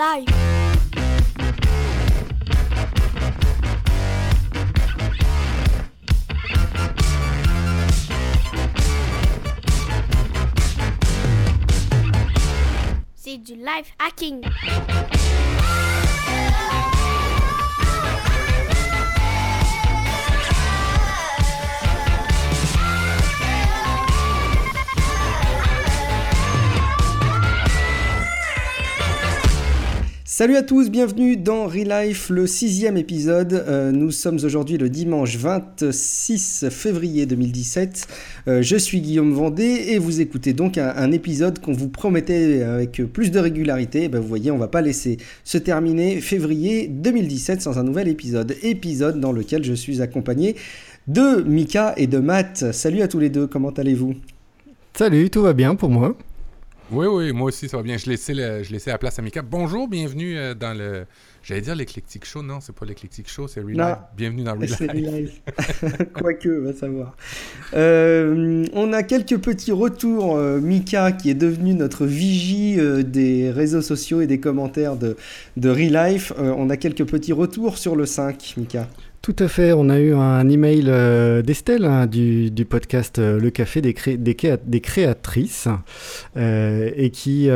live. C'est du live hacking. Salut à tous, bienvenue dans Relife, le sixième épisode. Euh, nous sommes aujourd'hui le dimanche 26 février 2017. Euh, je suis Guillaume Vendée et vous écoutez donc un, épisode qu'on vous promettait avec plus de régularité. Ben, vous voyez, on va pas laisser se terminer février 2017 sans un nouvel épisode. Épisode dans lequel je suis accompagné de Mika et de Matt. Salut à tous les deux, comment allez-vous? Salut, tout va bien pour moi. Oui, oui, moi aussi, ça va bien. Je laissais, le, je laissais la place à Mika. Bonjour, bienvenue euh, dans le. J'allais dire l'éclectique show. Non, c'est pas l'éclectique show, c'est Relive. Bienvenue dans C'est Relive. Relive. Quoique, va savoir. Euh, on a quelques petits retours. euh, Mika, qui est devenu notre vigie des réseaux sociaux et des commentaires de, de Relife. Euh, on a quelques petits retours sur le 5, Mika. Tout à fait, on a eu un email euh, d'Estelle hein, du, podcast euh, Le Café des, cré- des, créa- des créatrices euh, et qui,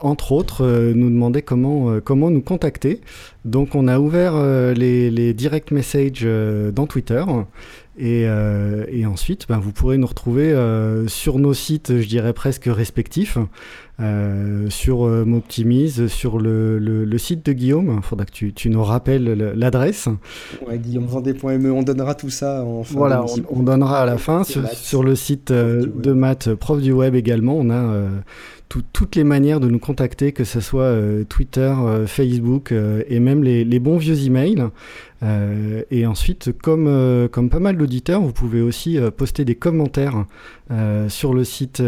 entre autres, nous demandait comment, nous contacter. Donc on a ouvert les, direct messages dans Twitter et, euh, et ensuite ben, vous pourrez nous retrouver euh, sur nos sites, je dirais presque respectifs. Euh, sur Moptimise, sur le, le- le site de Guillaume. Il faudra que tu, tu nous rappelles le- l'adresse. Ouais, GuillaumeVendée.me, on donnera tout ça en fin Voilà, on, on donnera à la fin. Sur, sur le site de Matt, euh, prof du web également, on a tout- toutes les manières de nous contacter, que ce soit euh, Twitter, euh, Facebook euh, et même les, les bons vieux emails. Et ensuite, comme, comme pas mal d'auditeurs, vous pouvez aussi poster des commentaires sur le site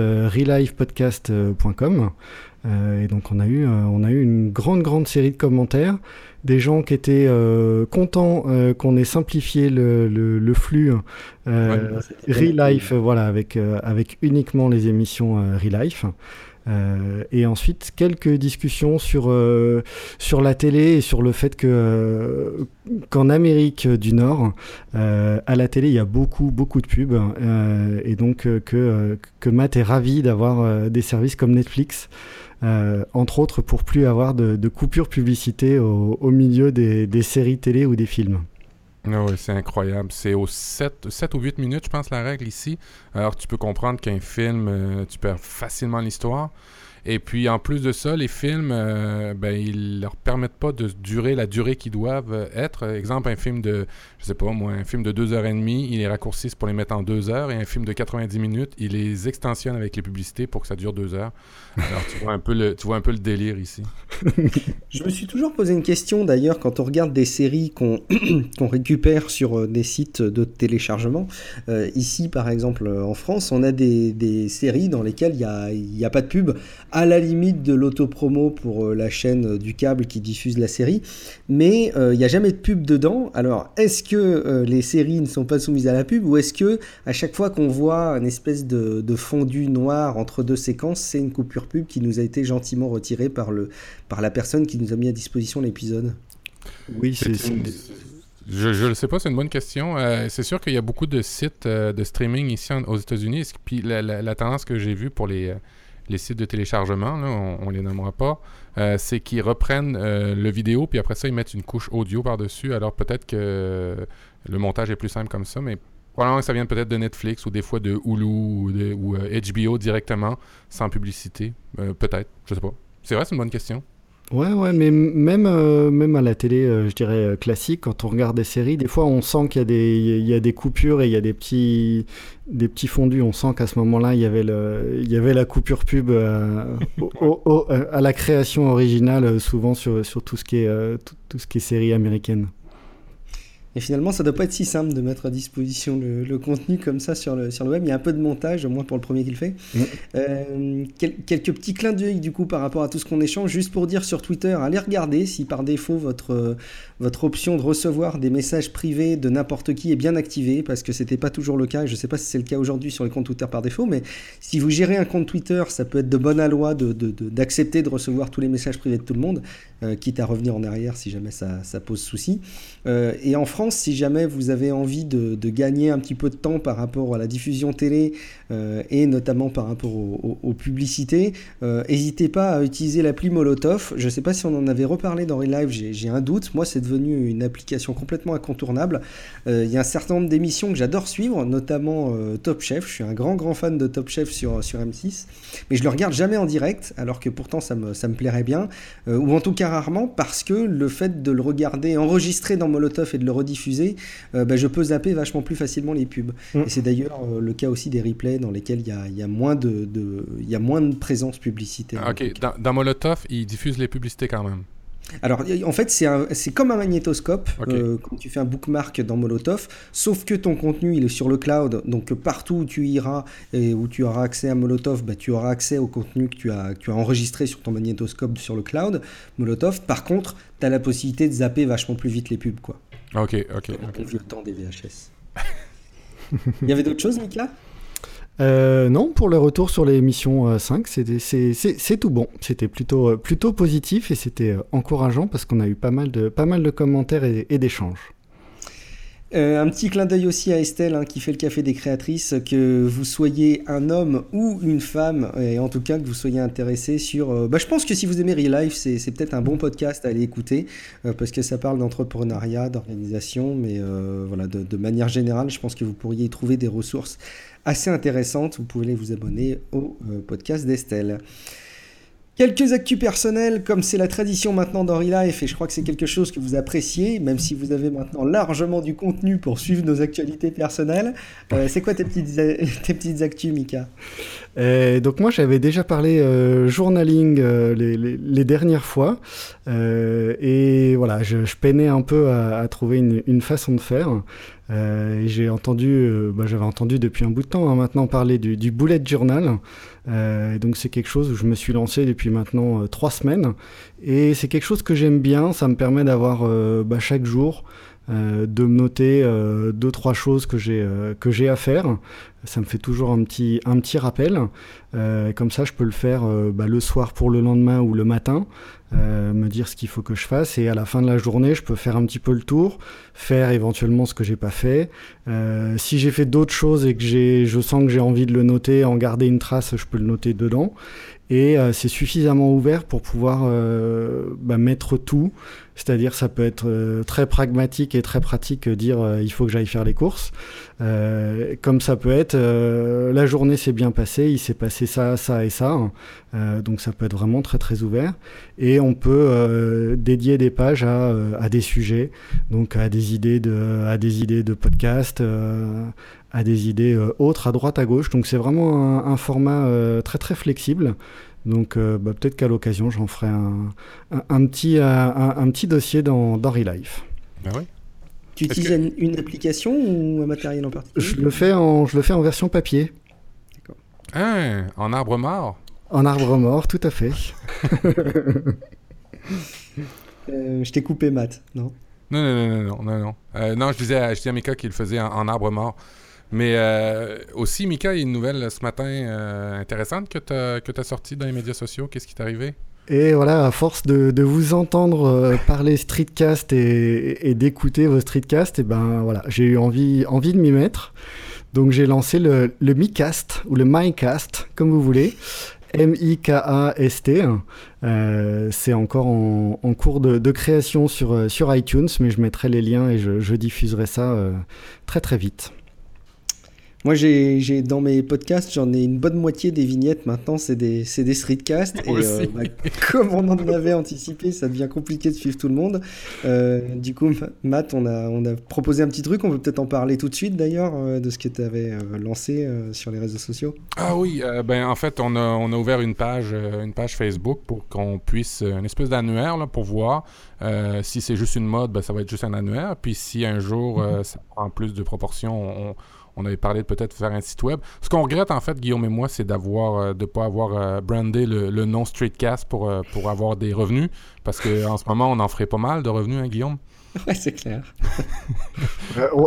relivepodcast.com. Euh, et donc on a, eu, euh, on a eu une grande, grande série de commentaires des gens qui étaient euh, contents qu'on ait simplifié le, le- le flux Ouais, Relife, voilà, avec, avec uniquement les émissions Relife. Euh, et ensuite, quelques discussions sur, euh, sur la télé et sur le fait que euh, qu'en Amérique du Nord, à la télé, il y a beaucoup, beaucoup de pubs. et donc que, que Matt est ravi d'avoir des services comme Netflix, entre autres pour plus avoir de, coupures publicité au, milieu des séries télé ou des films. Ah oui, c'est incroyable. C'est aux 7, 7 ou 8 minutes, je pense, la règle ici. Alors, tu peux comprendre qu'un film, euh, tu perds facilement l'histoire. Et puis, en plus de ça, les films, euh, ben, ils leur permettent pas de durer la durée qu'ils doivent euh, être. Exemple, un film de, je sais pas moi, un film de 2h30, ils les raccourcissent pour les mettre en 2 heures. Et un film de 90 minutes, ils les extensionnent avec les publicités pour que ça dure 2 heures. Alors, tu vois un peu le, tu vois un peu le délire ici. Je me suis toujours posé une question d'ailleurs quand on regarde des séries qu'on qu'on récupère sur euh, des sites de téléchargement. Euh, ici, par exemple, en France, on a des, des séries dans lesquelles il n'y a, y a pas de pub, à la limite de l'autopromo pour euh, la chaîne euh, du câble qui diffuse la série, mais euh, il n'y a jamais de pub dedans. Alors, est-ce que euh, les séries ne sont pas soumises à la pub ou est-ce que à chaque fois qu'on voit une espèce de, de fondu noir entre deux séquences, c'est une coupure pub qui nous a été gentiment retirée par le par la personne qui nous a mis à disposition l'épisode? Oui, C'est une- Je je ne sais pas, c'est une bonne question. Euh, c'est sûr qu'il y a beaucoup de sites euh, de streaming ici en- aux États-Unis. Puis la, la- la tendance que j'ai vue pour les, euh, les sites de téléchargement, on, on les nommera pas, euh, c'est qu'ils reprennent euh, le vidéo, puis après ça, ils mettent une couche audio par-dessus. Alors peut-être que le montage est plus simple comme ça, mais probablement que ça vient peut-être de Netflix ou des fois de Hulu ou, ou, euh, HBO directement, sans publicité. Peut-être, je sais pas. C'est vrai, c'est une bonne question. Ouais, ouais, mais même, euh, même à la télé, euh, je dirais euh, classique, quand on regarde des séries, des fois on sent qu'il y a des, il y a des coupures et il y a des petits, des petits fondus. On sent qu'à ce moment-là, il y avait le, il y avait la coupure pub euh, au- au- au- à la création originale, souvent sur, sur tout ce qui est, tout, tout ce qui est série américaine. Et finalement, ça doit pas être si simple de mettre à disposition le, contenu comme ça sur le, sur le web. Il y a un peu de montage, au moins pour le premier qu'il fait. Mm. Euh, quelques petits clins d'œil du coup par rapport à tout ce qu'on échange, juste pour dire sur Twitter, allez regarder si par défaut votre, votre option de recevoir des messages privés de n'importe qui est bien activée, parce que c'était pas toujours le cas. Je sais pas si c'est le cas aujourd'hui sur les comptes Twitter par défaut, mais si vous gérez un compte Twitter, ça peut être de bonne loi d'accepter de, de, recevoir tous les messages privés de tout le monde, euh, quitte à revenir en arrière si jamais ça, pose souci. Euh, et en France, si jamais vous avez envie de, gagner un petit peu de temps par rapport à la diffusion télé euh, et notamment par rapport aux, publicités, n'hésitez pas à utiliser l'appli Molotov. Je ne sais pas si on en avait reparlé dans Relive, j'ai un doute. Moi, c'est devenu une application complètement incontournable. Il y a un certain nombre d'émissions que j'adore suivre, notamment Top Chef. Je suis un grand, grand fan de Top Chef sur, sur M6, mais je le regarde jamais en direct, alors que pourtant ça me, ça me plairait bien, ou en tout cas rarement parce que le fait de le regarder enregistré dans Molotov et de le rediffuser, euh, bah, je peux zapper vachement plus facilement les pubs. Mm. Et c'est d'ailleurs euh, le cas aussi des replays dans lesquels il y a, y a, moins de, de, y a moins de présence publicitaire. Ah, ok, dans, dans Molotov, ils diffusent les publicités quand même. Alors, en fait, c'est comme un magnétoscope euh, quand tu fais un bookmark dans Molotov, sauf que ton contenu, il est sur le cloud. Donc, partout où tu iras et où tu auras accès à Molotov, bah, tu auras accès au contenu que tu, as, tu as enregistré sur ton magnétoscope sur le cloud, Molotov. Par contre, tu as la possibilité de zapper vachement plus vite les pubs. Quoi. Ok, ok. okay. le temps des VHS. il y avait d'autres choses, Nicolas? Euh, non, pour le retour sur l'émission 5, euh, c'est tout bon. C'était plutôt, euh, plutôt positif et c'était encourageant parce qu'on a eu pas mal de, pas mal de commentaires et, d'échanges. un petit clin d'œil aussi à Estelle hein, qui fait le café des créatrices, que vous soyez un homme ou une femme, et en tout cas que vous soyez intéressé sur... bah, je pense que si vous aimez Real Life, c'est peut-être un bon podcast à aller écouter, parce que ça parle d'entrepreneuriat, d'organisation, mais voilà, de, de, manière générale, je pense que vous pourriez y trouver des ressources assez intéressante. Vous pouvez vous abonner au euh, podcast d'Estelle. Quelques actus personnels, comme c'est la tradition maintenant dans Life, et je crois que c'est quelque chose que vous appréciez, même si vous avez maintenant largement du contenu pour suivre nos actualités personnelles. Euh, c'est quoi tes petites, tes petites actus, Mika? Euh, Donc moi, j'avais déjà parlé journaling les, dernières fois, et voilà, je, peinais un peu à, trouver une, façon de faire. Euh, j'ai entendu, euh, bah, j'avais entendu depuis un bout de temps hein, maintenant parler du, bullet journal. Euh, donc c'est quelque chose où je me suis lancé depuis maintenant trois semaines. Et c'est quelque chose que j'aime bien. Ça me permet d'avoir bah, chaque jour de me noter deux trois choses que j'ai que j'ai à faire. Ça me fait toujours un petit un petit rappel. comme ça, je peux le faire bah, le soir pour le lendemain ou le matin. Euh, me dire ce qu'il faut que je fasse et à la fin de la journée je peux faire un petit peu le tour faire éventuellement ce que j'ai pas fait euh, si j'ai fait d'autres choses et que je sens que j'ai envie de le noter en garder une trace je peux le noter dedans et euh, c'est suffisamment ouvert pour pouvoir euh, bah, mettre tout. C'est-à-dire ça peut être euh, très pragmatique et très pratique, dire il faut que j'aille faire les courses. comme ça peut être la journée s'est bien passée, il s'est passé ça, ça et ça. donc ça peut être vraiment très très ouvert. Et on peut dédier des pages à, des sujets, donc à des idées de, à des idées de podcast à des idées euh, autres à droite à gauche. Donc c'est vraiment un, format euh, très très flexible. Donc euh, bah, peut-être qu'à l'occasion j'en ferai un, petit, un, petit dossier dans, dans Relife. Ah tu utilises une, application ou un matériel en particulier je le, fais en, je le fais en version papier. Ah, en arbre mort? En arbre mort, tout à fait. je t'ai coupé, Matt, non? Non, non, non, non, non, non. non, je disais, à, je disais à Mika qu'il le faisait en, arbre mort. Mais euh, aussi, Mika, il y a une nouvelle ce matin euh, intéressante que tu as, que as sortie dans les médias sociaux. Qu'est-ce qui t'est arrivé? Et voilà, à force de, vous entendre euh, parler streetcast et, d'écouter vos streetcasts, et ben voilà, j'ai eu envie, envie de m'y mettre. Donc j'ai lancé le, MiCast ou le MyCast, comme vous voulez. M-I-K-A-S-T. Euh, c'est encore en, cours de, création sur, sur iTunes, mais je mettrai les liens et je, diffuserai ça euh, très très vite. Moi, j'ai dans mes podcasts, j'en ai une bonne moitié des vignettes maintenant, c'est des, des streetcasts. et euh, bah, comme on en avait anticipé, ça devient compliqué de suivre tout le monde. Euh, du coup, Matt, on a, on a proposé un petit truc, on peut peut-être en parler tout de suite d'ailleurs, euh, de ce que tu avais lancé sur les réseaux sociaux. Ah oui, ben en fait, on a, on a ouvert une page, une page Facebook pour qu'on puisse, une espèce d'annuaire pour voir si c'est juste une mode, ben, ça va être juste un annuaire. Puis si un jour mm-hmm. ça prend plus de proportions, on on avait parlé de peut-être faire un site web. Ce qu'on regrette, en fait, Guillaume et moi, c'est d'avoir, euh, de pas avoir euh, brandé le, nom Streetcast pour, euh, pour avoir des revenus. Parce qu'en ce moment, on en ferait pas mal de revenus, hein, Guillaume? Ouais, c'est clair.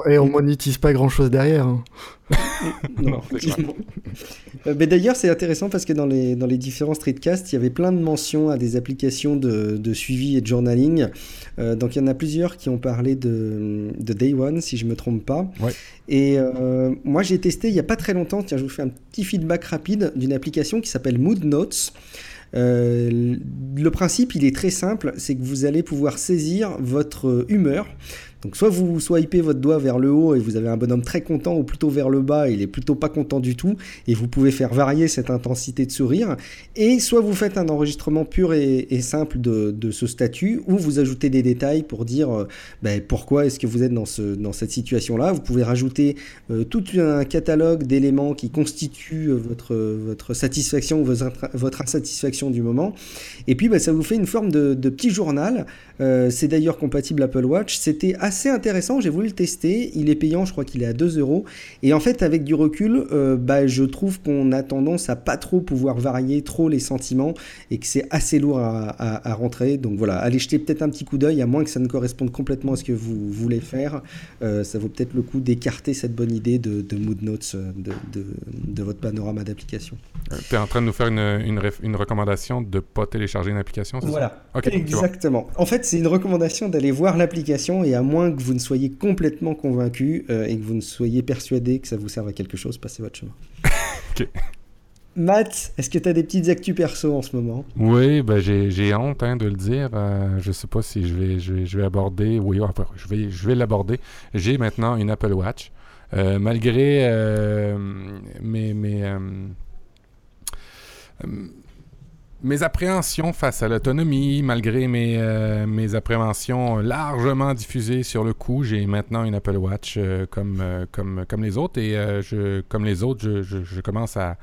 et on monétise pas grand chose derrière. Hein. non, mais d'ailleurs, c'est intéressant parce que dans les, dans les différents streetcasts, il y avait plein de mentions à des applications de, de suivi et de journaling. donc, il y en a plusieurs qui ont parlé de, de Day One, si je me trompe pas. Ouais. Et euh, moi, j'ai testé il n'y a pas très longtemps, tiens, je vous fais un petit feedback rapide d'une application qui s'appelle Mood Notes. Euh, le principe, il est très simple, c'est que vous allez pouvoir saisir votre humeur. Donc soit vous swipez votre doigt vers le haut et vous avez un bonhomme très content ou plutôt vers le bas, il est plutôt pas content du tout et vous pouvez faire varier cette intensité de sourire. Et soit vous faites un enregistrement pur et, simple de, ce statut ou vous ajoutez des détails pour dire euh, ben, pourquoi est-ce que vous êtes dans, ce, dans cette situation-là. Vous pouvez rajouter euh, tout un catalogue d'éléments qui constituent euh, votre, votre satisfaction ou votre, insatisfaction du moment. Et puis ben, ça vous fait une forme de, petit journal. C'est d'ailleurs compatible Apple Watch. C'était intéressant, j'ai voulu le tester. Il est payant, je crois qu'il est à 2 euros. Et en fait, avec du recul, euh, bah, je trouve qu'on a tendance à pas trop pouvoir varier trop les sentiments et que c'est assez lourd à, rentrer. Donc voilà, allez jeter peut-être un petit coup d'œil, à moins que ça ne corresponde complètement à ce que vous voulez faire. Euh, ça vaut peut-être le coup d'écarter cette bonne idée de, Mood Notes euh, de, votre panorama d'application. tu es en train de nous faire une, une, recommandation de ne pas télécharger une application, Voilà, exactement. En fait, c'est une recommandation d'aller voir l'application et à moins que vous ne soyez complètement convaincu euh, et que vous ne soyez persuadé que ça vous serve à quelque chose, passez votre chemin. ok. Matt, est-ce que tu as des petites actus perso en ce moment? Oui, ben j'ai honte hein, de le dire. Euh, je sais pas si je vais, je vais, aborder. Oui, je vais, je vais l'aborder. J'ai maintenant une Apple Watch. Euh, malgré euh, mes, mes mes appréhensions face à l'autonomie, malgré mes, euh, mes appréhensions largement diffusées sur le coup, j'ai maintenant une Apple Watch euh, comme, euh, comme, comme les autres. Et je, comme les autres, je, je, je commence à,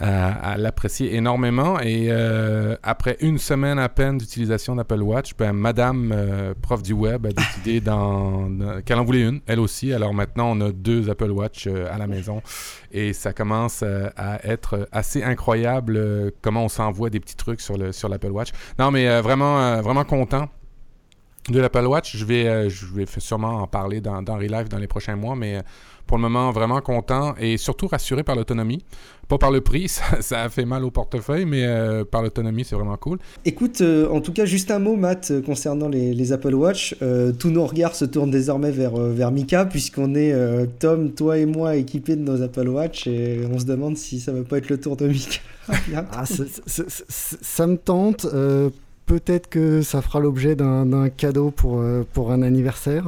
à, l'apprécier énormément. Et euh, après une semaine à peine d'utilisation d'Apple Watch, ben, Madame euh, prof du web a décidé qu'elle en voulait une, elle aussi. Alors maintenant, on a deux Apple Watch euh, à la maison et ça commence à être assez incroyable comment on s'envoie des petits trucs sur le sur l'Apple Watch. Non, mais vraiment vraiment content de l'Apple Watch. Je vais, je vais sûrement en parler dans, dans Relive dans les prochains mois, mais pour le moment, vraiment content et surtout rassuré par l'autonomie. Pas par le prix, ça, a fait mal au portefeuille, mais euh, par l'autonomie, c'est vraiment cool. Écoute, euh, en tout cas, juste un mot, Matt, euh, concernant les, Apple Watch. tous nos regards se tournent désormais vers, vers Mika, puisqu'on est, Tom, toi et moi, équipés de nos Apple Watch, et on se demande si ça va pas être le tour de Mika. ah, ça me tente peut-être que ça fera l'objet d'un cadeau pour, euh, pour un anniversaire.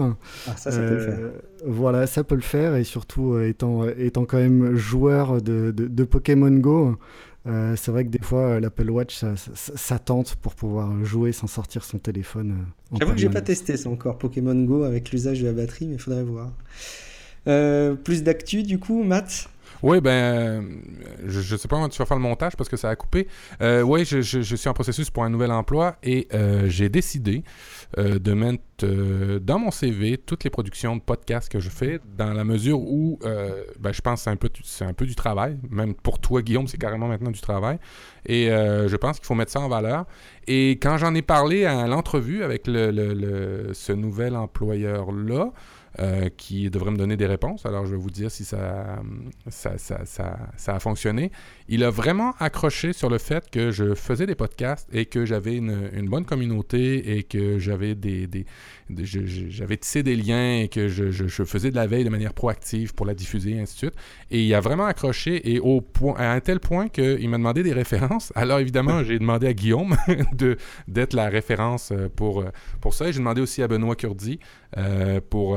Ah, ça, ça peut le faire. Euh, voilà, ça peut le faire. Et surtout, euh, étant, étant quand même joueur de, de, Pokémon Go, c'est vrai que des fois, l'Apple Watch, ça, ça, tente pour pouvoir jouer sans sortir son téléphone. J'avoue que j'ai pas testé ça encore, Pokémon Go, avec l'usage de la batterie, mais il faudrait voir. plus d'actu, du coup, Matt? Oui, ben, je ne sais pas comment tu vas faire le montage parce que ça a coupé. Euh, oui, je, suis en processus pour un nouvel emploi et euh, j'ai décidé euh, de mettre dans mon CV toutes les productions de podcasts que je fais dans la mesure où ben, je pense que c'est un, peu, c'est un peu du travail. Même pour toi, Guillaume, c'est carrément maintenant du travail. Et je pense qu'il faut mettre ça en valeur. Et quand j'en ai parlé à l'entrevue avec le, ce nouvel employeur-là, euh, qui devrait me donner des réponses. Alors, je vais vous dire si ça, ça, ça, ça, a fonctionné. Il a vraiment accroché sur le fait que je faisais des podcasts et que j'avais une, bonne communauté et que j'avais des, j'avais tissé des liens et que je, faisais de la veille de manière proactive pour la diffuser, et ainsi de suite. Et il a vraiment accroché et à un tel point qu'il m'a demandé des références. Alors, évidemment, j'ai demandé à Guillaume de, d'être la référence euh, pour, euh, pour ça. Et j'ai demandé aussi à Benoît Curdi pour,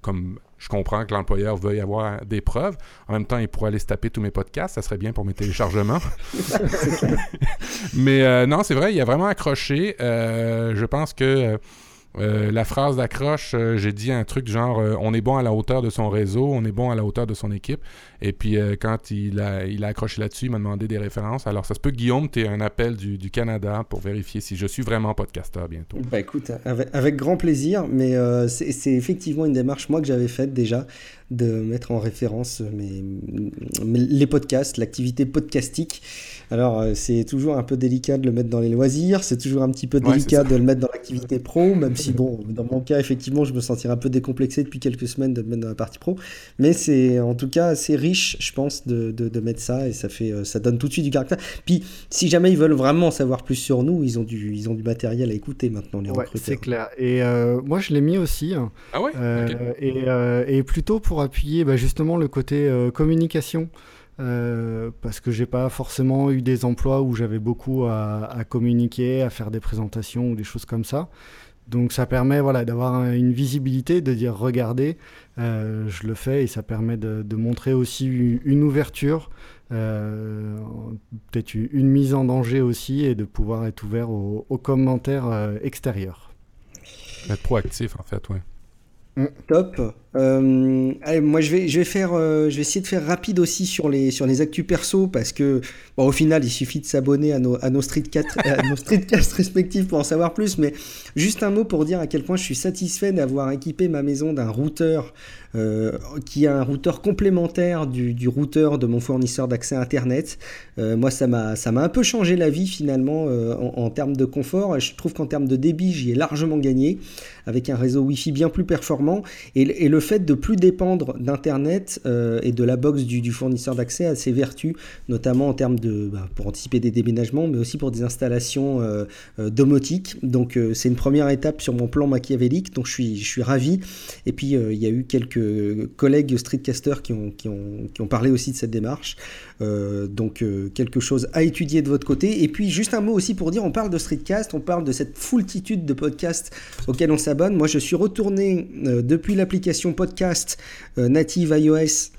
comme je comprends que l'employeur veuille avoir des preuves. En même temps, il pourrait aller se taper tous mes podcasts. Ça serait bien pour mes téléchargements. Mais non, c'est vrai, il a vraiment accroché. je pense que euh, la phrase d'accroche, euh, j'ai dit un truc genre euh, on est bon à la hauteur de son réseau, on est bon à la hauteur de son équipe. Et puis quand il a, il a accroché là-dessus, il m'a demandé des références. Alors ça se peut, Guillaume, tu es un appel du, Canada pour vérifier si je suis vraiment podcasteur bientôt. Bah écoute, avec, grand plaisir, mais c'est effectivement une démarche moi que j'avais faite déjà de mettre en référence mes, les podcasts, l'activité podcastique. Alors, euh, c'est toujours un peu délicat de le mettre dans les loisirs, c'est toujours un petit peu délicat de le mettre dans l'activité pro, même si, bon, dans mon cas, effectivement, je me sentirais un peu décomplexé depuis quelques semaines de le mettre dans la partie pro. Mais c'est en tout cas assez riche, je pense, de, de, mettre ça et ça, fait, euh, ça donne tout de suite du caractère. Puis, si jamais ils veulent vraiment savoir plus sur nous, ils ont du, ils ont du matériel à écouter maintenant, les ouais, C'est clair. Et euh, moi, je l'ai mis aussi. Hein. Ah ouais? Et, et, plutôt pour appuyer bah, justement le côté communication. Euh, parce que j'ai pas forcément eu des emplois où j'avais beaucoup à, communiquer, à faire des présentations ou des choses comme ça. Donc ça permet voilà, d'avoir une visibilité, de dire regardez, euh, je le fais et ça permet de, montrer aussi une ouverture, euh, peut-être une mise en danger aussi et de pouvoir être ouvert aux, aux commentaires extérieurs. Être proactif en fait, oui. Mm. Top. Euh, allez, moi je vais, je vais faire, euh, je vais essayer de faire rapide aussi sur les, sur les actus perso parce que bon, au final il suffit de s'abonner à nos, à nos streetcasts, streetcasts respectifs pour en savoir plus. Mais juste un mot pour dire à quel point je suis satisfait d'avoir équipé ma maison d'un routeur qui a un routeur complémentaire du, routeur de mon fournisseur d'accès Internet. Euh, moi ça m'a, un peu changé la vie finalement euh, en, termes de confort. Je trouve qu'en termes de débit j'y ai largement gagné avec un réseau Wi-Fi bien plus performant et, le fait de plus dépendre d'Internet euh, et de la box du, fournisseur d'accès a ses vertus, notamment en termes de bah, pour anticiper des déménagements, mais aussi pour des installations euh, euh, domotiques. Donc c'est une première étape sur mon plan machiavélique, donc je suis, je suis ravi. Et puis il y a eu quelques collègues streetcasters qui ont, qui ont, qui ont parlé aussi de cette démarche. donc quelque chose à étudier de votre côté. Et puis juste un mot aussi pour dire, on parle de streetcast, on parle de cette foultitude de podcasts auxquels on s'abonne. Moi je suis retourné depuis l'application podcast euh, native iOS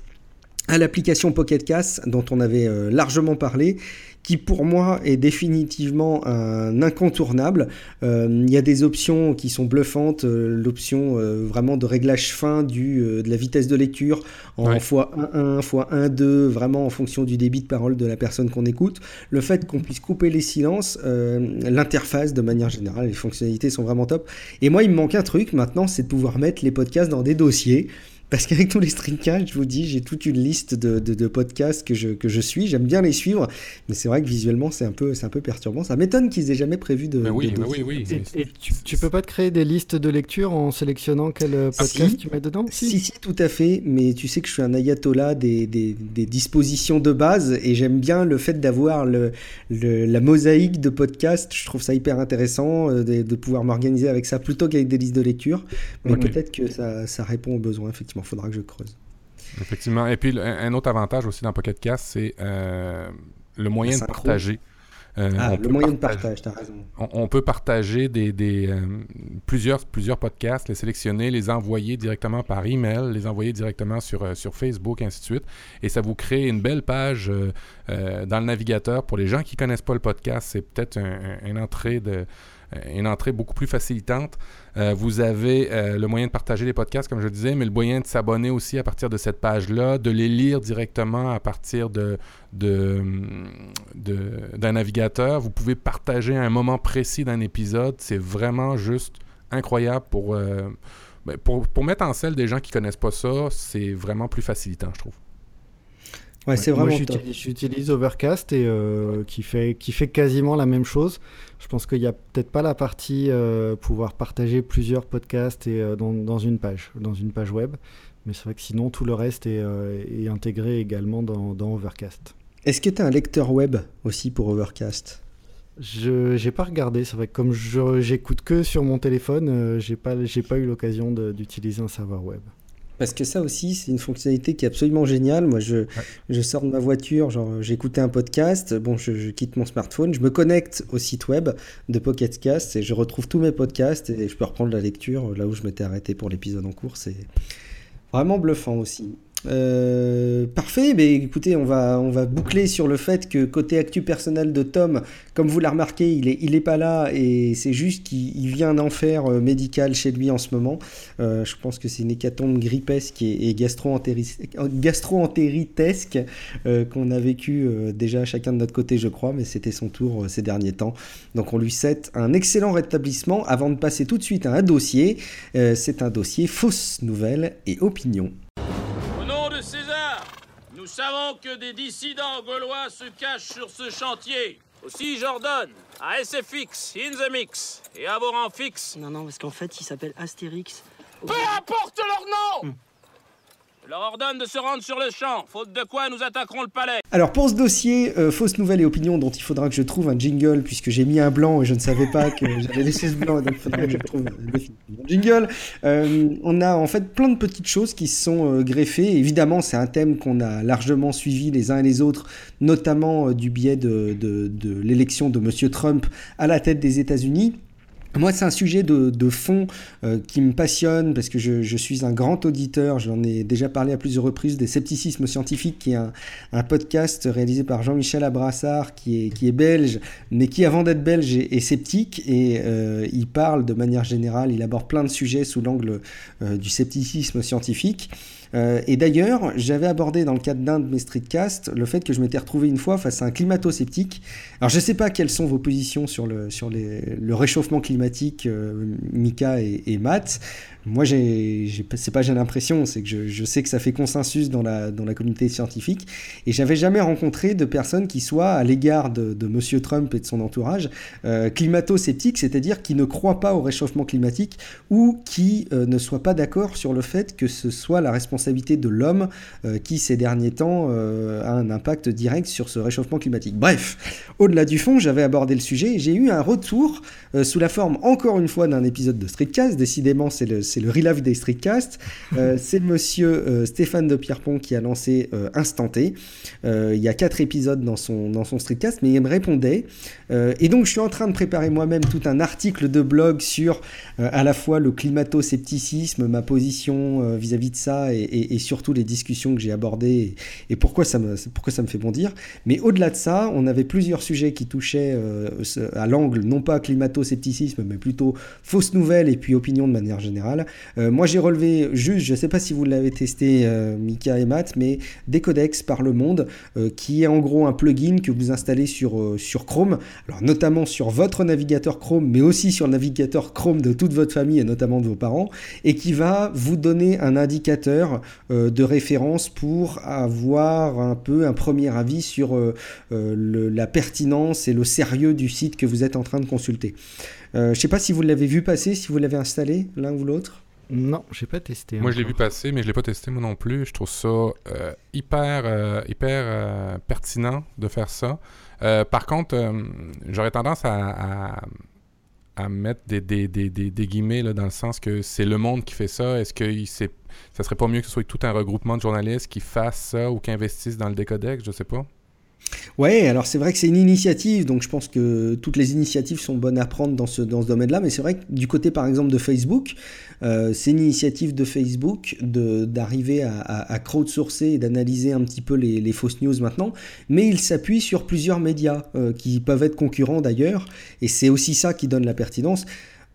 à l'application Pocket Cast dont on avait euh, largement parlé qui pour moi est définitivement un incontournable. Euh, il y a des options qui sont bluffantes, l'option vraiment de réglage fin du, de la vitesse de lecture en x1, x1.2, vraiment en fonction du débit de parole de la personne qu'on écoute. Le fait qu'on puisse couper les silences, l'interface de manière générale, les fonctionnalités sont vraiment top. Et moi, il me manque un truc maintenant, c'est de pouvoir mettre les podcasts dans des dossiers. Parce qu'avec tous les streamcasts, je vous dis, j'ai toute une liste de, de, podcasts que je, que je suis. J'aime bien les suivre, mais c'est vrai que visuellement, c'est un peu, c'est un peu perturbant. Ça m'étonne qu'ils aient jamais prévu de. oui, oui, oui, Et, tu, peux pas te créer des listes de lecture en sélectionnant quel euh, podcast tu mets dedans? Si. si. tout à fait. Mais tu sais que je suis un ayatollah des, des, des dispositions de base et j'aime bien le fait d'avoir le, la mosaïque de podcasts. Je trouve ça hyper intéressant euh, de, de pouvoir m'organiser avec ça plutôt qu'avec des listes de lecture. Mais peut-être que ça, ça répond aux besoins, effectivement il faudra que je creuse. Effectivement. Et puis, un autre avantage aussi dans Pocket Cast, c'est euh, le moyen de partager. Euh, ah, le moyen de partage, tu as raison. On, peut partager des, des euh, plusieurs, plusieurs podcasts, les sélectionner, les envoyer directement par email, les envoyer directement sur, sur Facebook, ainsi de suite. Et ça vous crée une belle page dans le navigateur. Pour les gens qui ne connaissent pas le podcast, c'est peut-être une entrée de une entrée beaucoup plus facilitante. Euh, vous avez euh, le moyen de partager les podcasts, comme je disais, mais le moyen de s'abonner aussi à partir de cette page-là, de les lire directement à partir de, d'un navigateur. Vous pouvez partager un moment précis d'un épisode. C'est vraiment juste incroyable pour, euh, ben, mettre en selle des gens qui connaissent pas ça. C'est vraiment plus facilitant, je trouve. Ouais, c'est vraiment J'utilise Overcast et euh, qui fait qui fait quasiment la même chose. Je pense qu'il n'y a peut-être pas la partie euh, pouvoir partager plusieurs podcasts et euh, dans, dans, une page, dans une page web, mais c'est vrai que sinon tout le reste est, est intégré également dans, dans Overcast. Est-ce que tu as un lecteur web aussi pour Overcast? Je n'ai pas regardé, c'est vrai que comme j'écoute que sur mon téléphone, j'ai pas j'ai pas eu l'occasion d'utiliser un serveur web. Parce que ça aussi, c'est une fonctionnalité qui est absolument géniale. Moi, je, je sors de ma voiture, genre j'écoutais un podcast, bon, je, quitte mon smartphone, je me connecte au site web de Pocket Cast et je retrouve tous mes podcasts et je peux reprendre la lecture là où je m'étais arrêté pour l'épisode en cours. C'est vraiment bluffant aussi. Euh, parfait, mais écoutez, on va, on va boucler sur le fait que côté actu personnel de Tom, comme vous l'avez remarqué, il est, il est pas là et c'est juste qu'il vient d'un enfer euh, médical chez lui en ce moment. Euh, je pense que c'est une hécatombe grippesque et, et gastro-entéritesque qu'on a vécu déjà chacun de notre côté, je crois, mais c'était son tour ces derniers temps. Donc on lui souhaite un excellent rétablissement avant de passer tout de suite à un dossier. c'est un dossier fausses nouvelles et opinions. Nous savons que des dissidents gaulois se cachent sur ce chantier. Aussi, j'ordonne à SFX, In the Mix et à fixes. Non, non, parce qu'en fait, il s'appelle Astérix. Peu importe leur nom hmm. Je leur ordonne de se rendre sur le champ, faute de quoi nous attaquerons le palais. Alors pour ce dossier, euh, fausse nouvelle et opinion dont il faudra que je trouve un jingle, puisque j'ai mis un blanc et je ne savais pas que j'avais laissé ce blanc, donc il faudra que je trouve un jingle. Euh, on a en fait plein de petites choses qui se sont euh, greffées. Évidemment, c'est un thème qu'on a largement suivi les uns et les autres, notamment du biais de, de, de l'élection de Monsieur Trump à la tête des États-Unis. Moi, c'est un sujet de, fond euh, qui me passionne parce que je, je suis un grand auditeur. J'en ai déjà parlé à plusieurs reprises des Scepticismes scientifiques, qui est un, un podcast réalisé par Jean-Michel Abrassard, qui est, qui est belge, mais qui, avant d'être belge, est, sceptique. Et euh, il parle de manière générale, il aborde plein de sujets sous l'angle euh, du scepticisme scientifique. Euh, et d'ailleurs, j'avais abordé dans le cadre d'un de mes streetcasts le fait que je m'étais retrouvé une fois face à un climato-sceptique. Alors je ne sais pas quelles sont vos positions sur le, sur le réchauffement climatique, euh, Mika et, et Matt. Moi, c'est pas j'ai l'impression, c'est que je, sais que ça fait consensus dans la, dans la communauté scientifique. Et j'avais jamais rencontré de personnes qui soient, à l'égard de, de Monsieur Trump et de son entourage, euh, climato-sceptiques, c'est-à-dire qui ne croient pas au réchauffement climatique ou qui euh, ne soient pas d'accord sur le fait que ce soit la responsabilité de l'homme euh, qui, ces derniers temps, euh, a un impact direct sur ce réchauffement climatique. Bref, au-delà du fond, j'avais abordé le sujet et j'ai eu un retour euh, sous la forme, encore une fois, d'un épisode de Streetcast. Décidément, c'est le c'est le relive des Streetcast. Euh, c'est monsieur euh, Stéphane de Pierrepont qui a lancé Instanté. il y a quatre épisodes dans son, dans son Streetcast, mais il me répondait. Et donc, je suis en train de préparer moi-même tout un article de blog sur à la fois le climato-scepticisme, ma position vis-à-vis de ça, et, surtout les discussions que j'ai abordées et, pourquoi, ça me, pourquoi ça me fait bondir. Mais au-delà de ça, on avait plusieurs sujets qui touchaient à l'angle, non pas climato-scepticisme, mais plutôt fausses nouvelles et puis opinion de manière générale. Euh, moi, j'ai relevé juste, je ne sais pas si vous l'avez testé, euh, Mika et Matt, mais Decodex par le monde, euh, qui est en gros un plugin que vous installez sur, euh, sur Chrome, alors notamment sur votre navigateur Chrome, mais aussi sur le navigateur Chrome de toute votre famille et notamment de vos parents, et qui va vous donner un indicateur euh, de référence pour avoir un peu un premier avis sur le, la pertinence et le sérieux du site que vous êtes en train de consulter. Euh, je ne sais pas si vous l'avez vu passer, si vous l'avez installé, l'un ou l'autre. Non, j'ai pas testé. Moi, je l'ai vu passer, mais je l'ai pas testé moi non plus. Je trouve ça euh, hyper, euh, hyper euh, pertinent de faire ça. Euh, par contre, euh, j'aurais tendance à, mettre des, guillemets dans le sens que c'est le monde qui fait ça. Est-ce que ça serait pas mieux que ce soit tout un regroupement de journalistes qui fassent ça ou qui investissent dans le décodex? Je sais pas. Ouais, alors c'est vrai que c'est une initiative, donc je pense que toutes les initiatives sont bonnes à prendre dans ce, dans ce domaine-là, mais c'est vrai que du côté par exemple de Facebook, euh, c'est une initiative de Facebook d'arriver à, à, à, crowdsourcer et d'analyser un petit peu les, les, fausses news maintenant, mais il s'appuie sur plusieurs médias euh, qui peuvent être concurrents d'ailleurs, et c'est aussi ça qui donne la pertinence.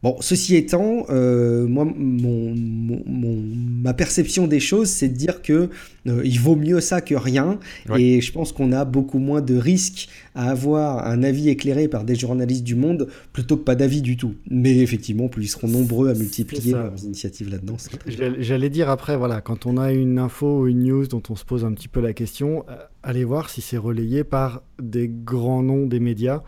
Bon, ceci étant, euh, moi, mon, mon, mon, ma perception des choses, c'est de dire que euh, il vaut mieux ça que rien. Ouais. Et je pense qu'on a beaucoup moins de risques à avoir un avis éclairé par des journalistes du monde plutôt que pas d'avis du tout. Mais effectivement, plus ils seront nombreux à multiplier leurs initiatives là-dedans. J'allais dire après, voilà, quand on a une info ou une news dont on se pose un petit peu la question, euh, allez voir si c'est relayé par des grands noms des médias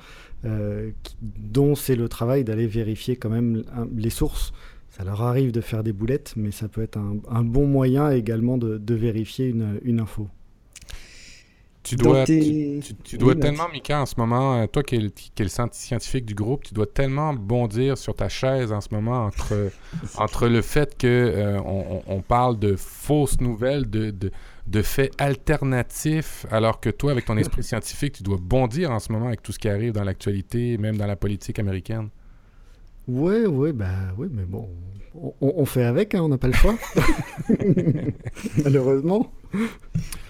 euh, dont c'est le travail d'aller vérifier quand même les sources. Ça leur arrive de faire des boulettes, mais ça peut être un, un bon moyen également de, de vérifier une, une info. Tu dois, tes- tu, tu- tu dois Oui, tellement, Mika, en ce moment, euh, toi qui es, le, qui es le scien- scientifique du groupe, tu dois tellement bondir sur ta chaise en ce moment entre, entre le fait que euh, on, on- on parle de fausses nouvelles, de, de, de faits alternatifs, alors que toi, avec ton esprit scientifique, tu dois bondir en ce moment avec tout ce qui arrive dans l'actualité, même dans la politique américaine? Ouais, ouais, bah oui, mais bon, on, fait avec, hein, on n'a pas le choix. Malheureusement.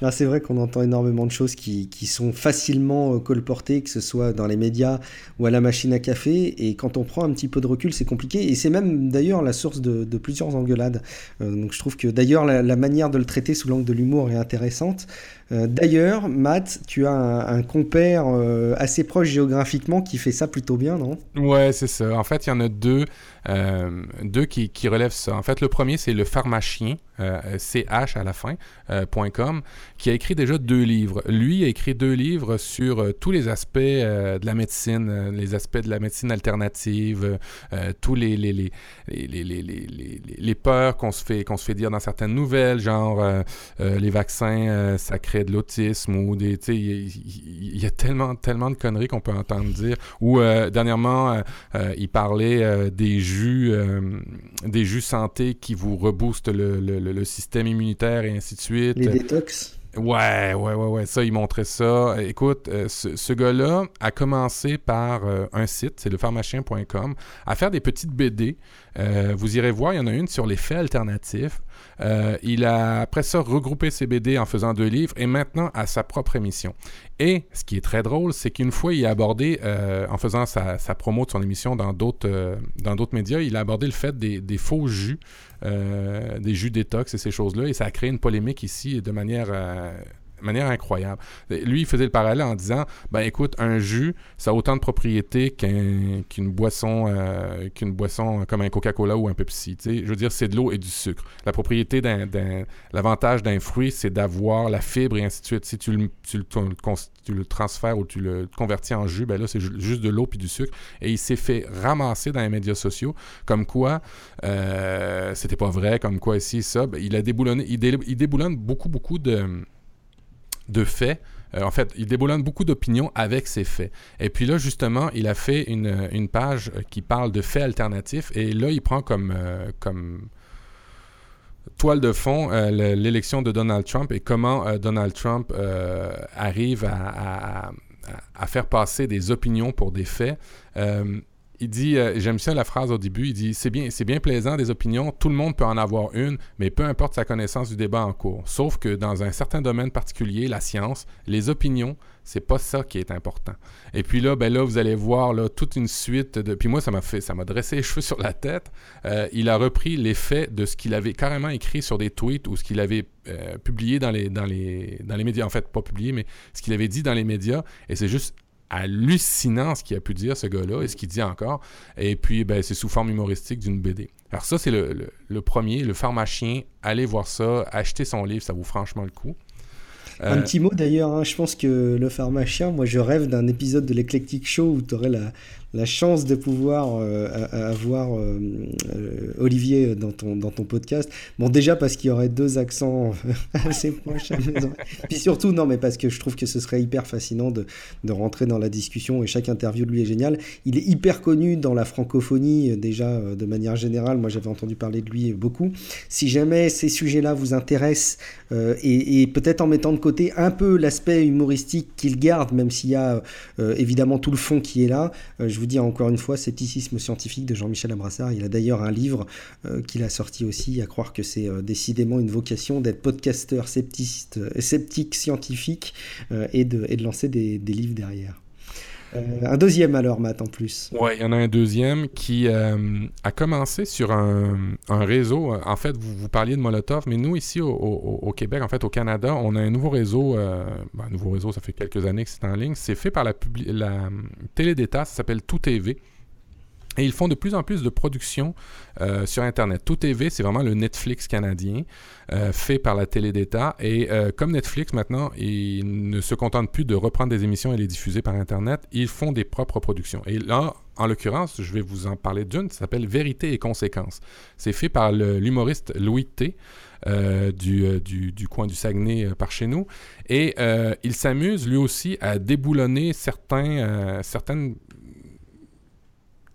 Ah, c'est vrai qu'on entend énormément de choses qui, qui sont facilement euh, colportées, que ce soit dans les médias ou à la machine à café. Et quand on prend un petit peu de recul, c'est compliqué. Et c'est même d'ailleurs la source de, de plusieurs engueulades. Euh, donc je trouve que d'ailleurs la, la manière de le traiter sous l'angle de l'humour est intéressante. Euh, d'ailleurs, Matt, tu as un, un compère euh, assez proche géographiquement qui fait ça plutôt bien, non? Ouais, c'est ça. En fait, il y en a deux, euh, deux qui, qui relèvent ça. En fait, le premier, c'est le pharmacien, euh, CH à la fin, euh, .com, qui a écrit déjà deux livres. Lui a écrit deux livres sur euh, tous les aspects euh, de la médecine, euh, les aspects de la médecine alternative, euh, tous les, les, les, les, peurs qu'on se, fait, se fait dire dans certaines nouvelles, genre les vaccins, ça crée de l'autisme, ou des... Il y, y a tellement, tellement de conneries qu'on peut entendre dire. Ou dernièrement, il parlait des jus, des jus santé qui vous reboostent le, le- le- le système immunitaire et ainsi de suite. Les détox? Ouais, ouais, ouais, ouais. Ça, il montrait ça. Écoute, euh, ce, ce gars-là a commencé par euh, un site, c'est lepharmacien.com, à faire des petites BD. Euh, vous irez voir, il y en a une sur les faits alternatifs. Il a après ça regroupé ses BD en faisant deux livres et maintenant à sa propre émission. Et ce qui est très drôle, c'est qu'une fois, il a abordé, euh, en faisant sa, promo de son émission dans d'autres euh, dans d'autres médias, il a abordé le fait des, faux jus, euh, des jus détox et ces choses-là. Et ça a créé une polémique ici de manière, manière incroyable. Lui, il faisait le parallèle en disant ben écoute, un jus, ça a autant de propriétés qu'un- qu'une boisson, euh, qu'une boisson comme un Coca-Cola ou un Pepsi. Je veux dire, c'est de l'eau et du sucre. La propriété d'un. L'avantage d'un fruit, c'est d'avoir la fibre et ainsi de suite. Si tu le, tu transfères ou tu le convertis en jus, ben là, c'est ju- juste de l'eau puis du sucre. Et il s'est fait ramasser dans les médias sociaux comme quoi euh, c'était pas vrai, comme quoi ici, ça. Ben, il a déboulonné. Il, dé- il déboulonne beaucoup, beaucoup de de faits. Euh, en fait, il déboulonne beaucoup d'opinions avec ces faits. Et puis là, justement, il a fait une, une page qui parle de faits alternatifs. Et là, il prend comme, euh, comme toile de fond euh, le- l'élection de Donald Trump et comment Donald Trump arrive à- à faire passer des opinions pour des faits. Il dit, euh, j'aime ça la phrase au début, il dit, c'est bien, c'est bien plaisant des opinions, tout le monde peut en avoir une, mais peu importe sa connaissance du débat en cours. Sauf que dans un certain domaine particulier, la science, les opinions, c'est pas ça qui est important. Et puis là, ben là, vous allez voir là, toute une suite de. Puis moi, ça m'a fait, ça m'a dressé les cheveux sur la tête. Euh, il a repris l'effet de ce qu'il avait carrément écrit sur des tweets ou ce qu'il avait euh, publié dans les, dans les, dans les médias. En fait, pas publié, mais ce qu'il avait dit dans les médias. Et c'est juste hallucinant ce qu'il a pu dire, ce gars-là, et ce qu'il dit encore. Et puis, ben, c'est sous forme humoristique d'une BD. Alors ça, c'est le, le- le premier, le pharmacien. Allez voir ça, achetez son livre, ça vaut franchement le coup. Un Euh, petit mot d'ailleurs, hein, je pense que le pharmacien, moi je rêve d'un épisode de l'Eclectic Show où tu aurais la, la chance de pouvoir euh, avoir euh, euh, Olivier dans ton, dans ton podcast. Bon, déjà parce qu'il y aurait deux accents assez proches. Puis surtout, non, mais parce que je trouve que ce serait hyper fascinant de, de rentrer dans la discussion et chaque interview de lui est génial. Il est hyper connu dans la francophonie, déjà de manière générale. Moi j'avais entendu parler de lui beaucoup. Si jamais ces sujets-là vous intéressent, et, peut-être en mettant de côté un peu l'aspect humoristique qu'il garde, même s'il y a évidemment tout le fond qui est là. Je vous dis encore une fois, Scepticisme scientifique de Jean-Michel Abrassard. Il a d'ailleurs un livre euh, qu'il a sorti aussi, à croire que c'est euh, décidément une vocation d'être podcasteur scepticiste, euh, sceptique scientifique euh, et, de, lancer des livres derrière. Euh, un deuxième alors, Matt, en plus. Ouais, il y en a un deuxième qui euh, a commencé sur un, réseau. En fait, vous, parliez de Molotov, mais nous, ici au, Québec, en fait, au Canada, on a un nouveau réseau. euh, ben, un nouveau réseau, ça fait quelques années que c'est en ligne. C'est fait par la, la télé d'État, ça s'appelle Tout TV. Et ils font de plus en plus de productions euh, sur Internet. Tout TV, c'est vraiment le Netflix canadien, euh, fait par la télé d'État. Et euh, comme Netflix, maintenant, ils ne se contentent plus de reprendre des émissions et les diffuser par Internet. Ils font des propres productions. Et là, en l'occurrence, je vais vous en parler d'une, ça s'appelle Vérité et conséquences. C'est fait par l'humoriste Louis T. du, coin du Saguenay par chez nous. Et il s'amuse lui aussi à déboulonner certains, certaines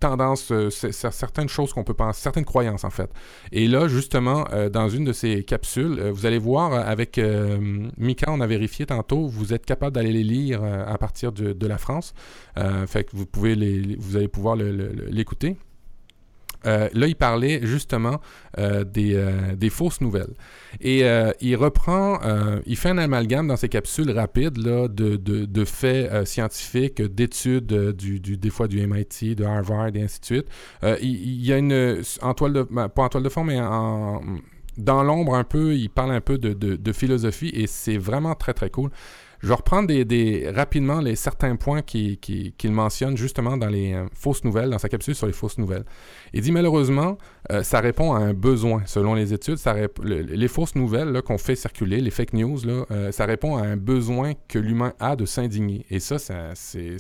tendance, euh, certaines choses qu'on peut penser, certaines croyances en fait. Et là, justement, euh, dans une de ces capsules, euh, vous allez voir avec Mika, on a vérifié tantôt, vous êtes capable d'aller les lire à partir de, la France. fait que vous pouvez vous allez pouvoir l'écouter. Euh, là, il parlait justement euh, euh, des, fausses nouvelles. Et il reprend, il fait un amalgame dans ses capsules rapides là, de, faits scientifiques, d'études du, des fois du MIT, de Harvard et ainsi de suite. Il, y a une, en toile de, ben, pas en toile de fond, mais dans l'ombre un peu, il parle un peu de, de philosophie et c'est vraiment très très cool. Je vais reprendre rapidement les certains points qu'il mentionne justement dans les euh, fausses nouvelles, dans sa capsule sur les fausses nouvelles. Il dit malheureusement, euh, ça répond à un besoin. Selon les études, les fausses nouvelles qu'on fait circuler, les fake news, euh, ça répond à un besoin que l'humain a de s'indigner. Et ça, c'est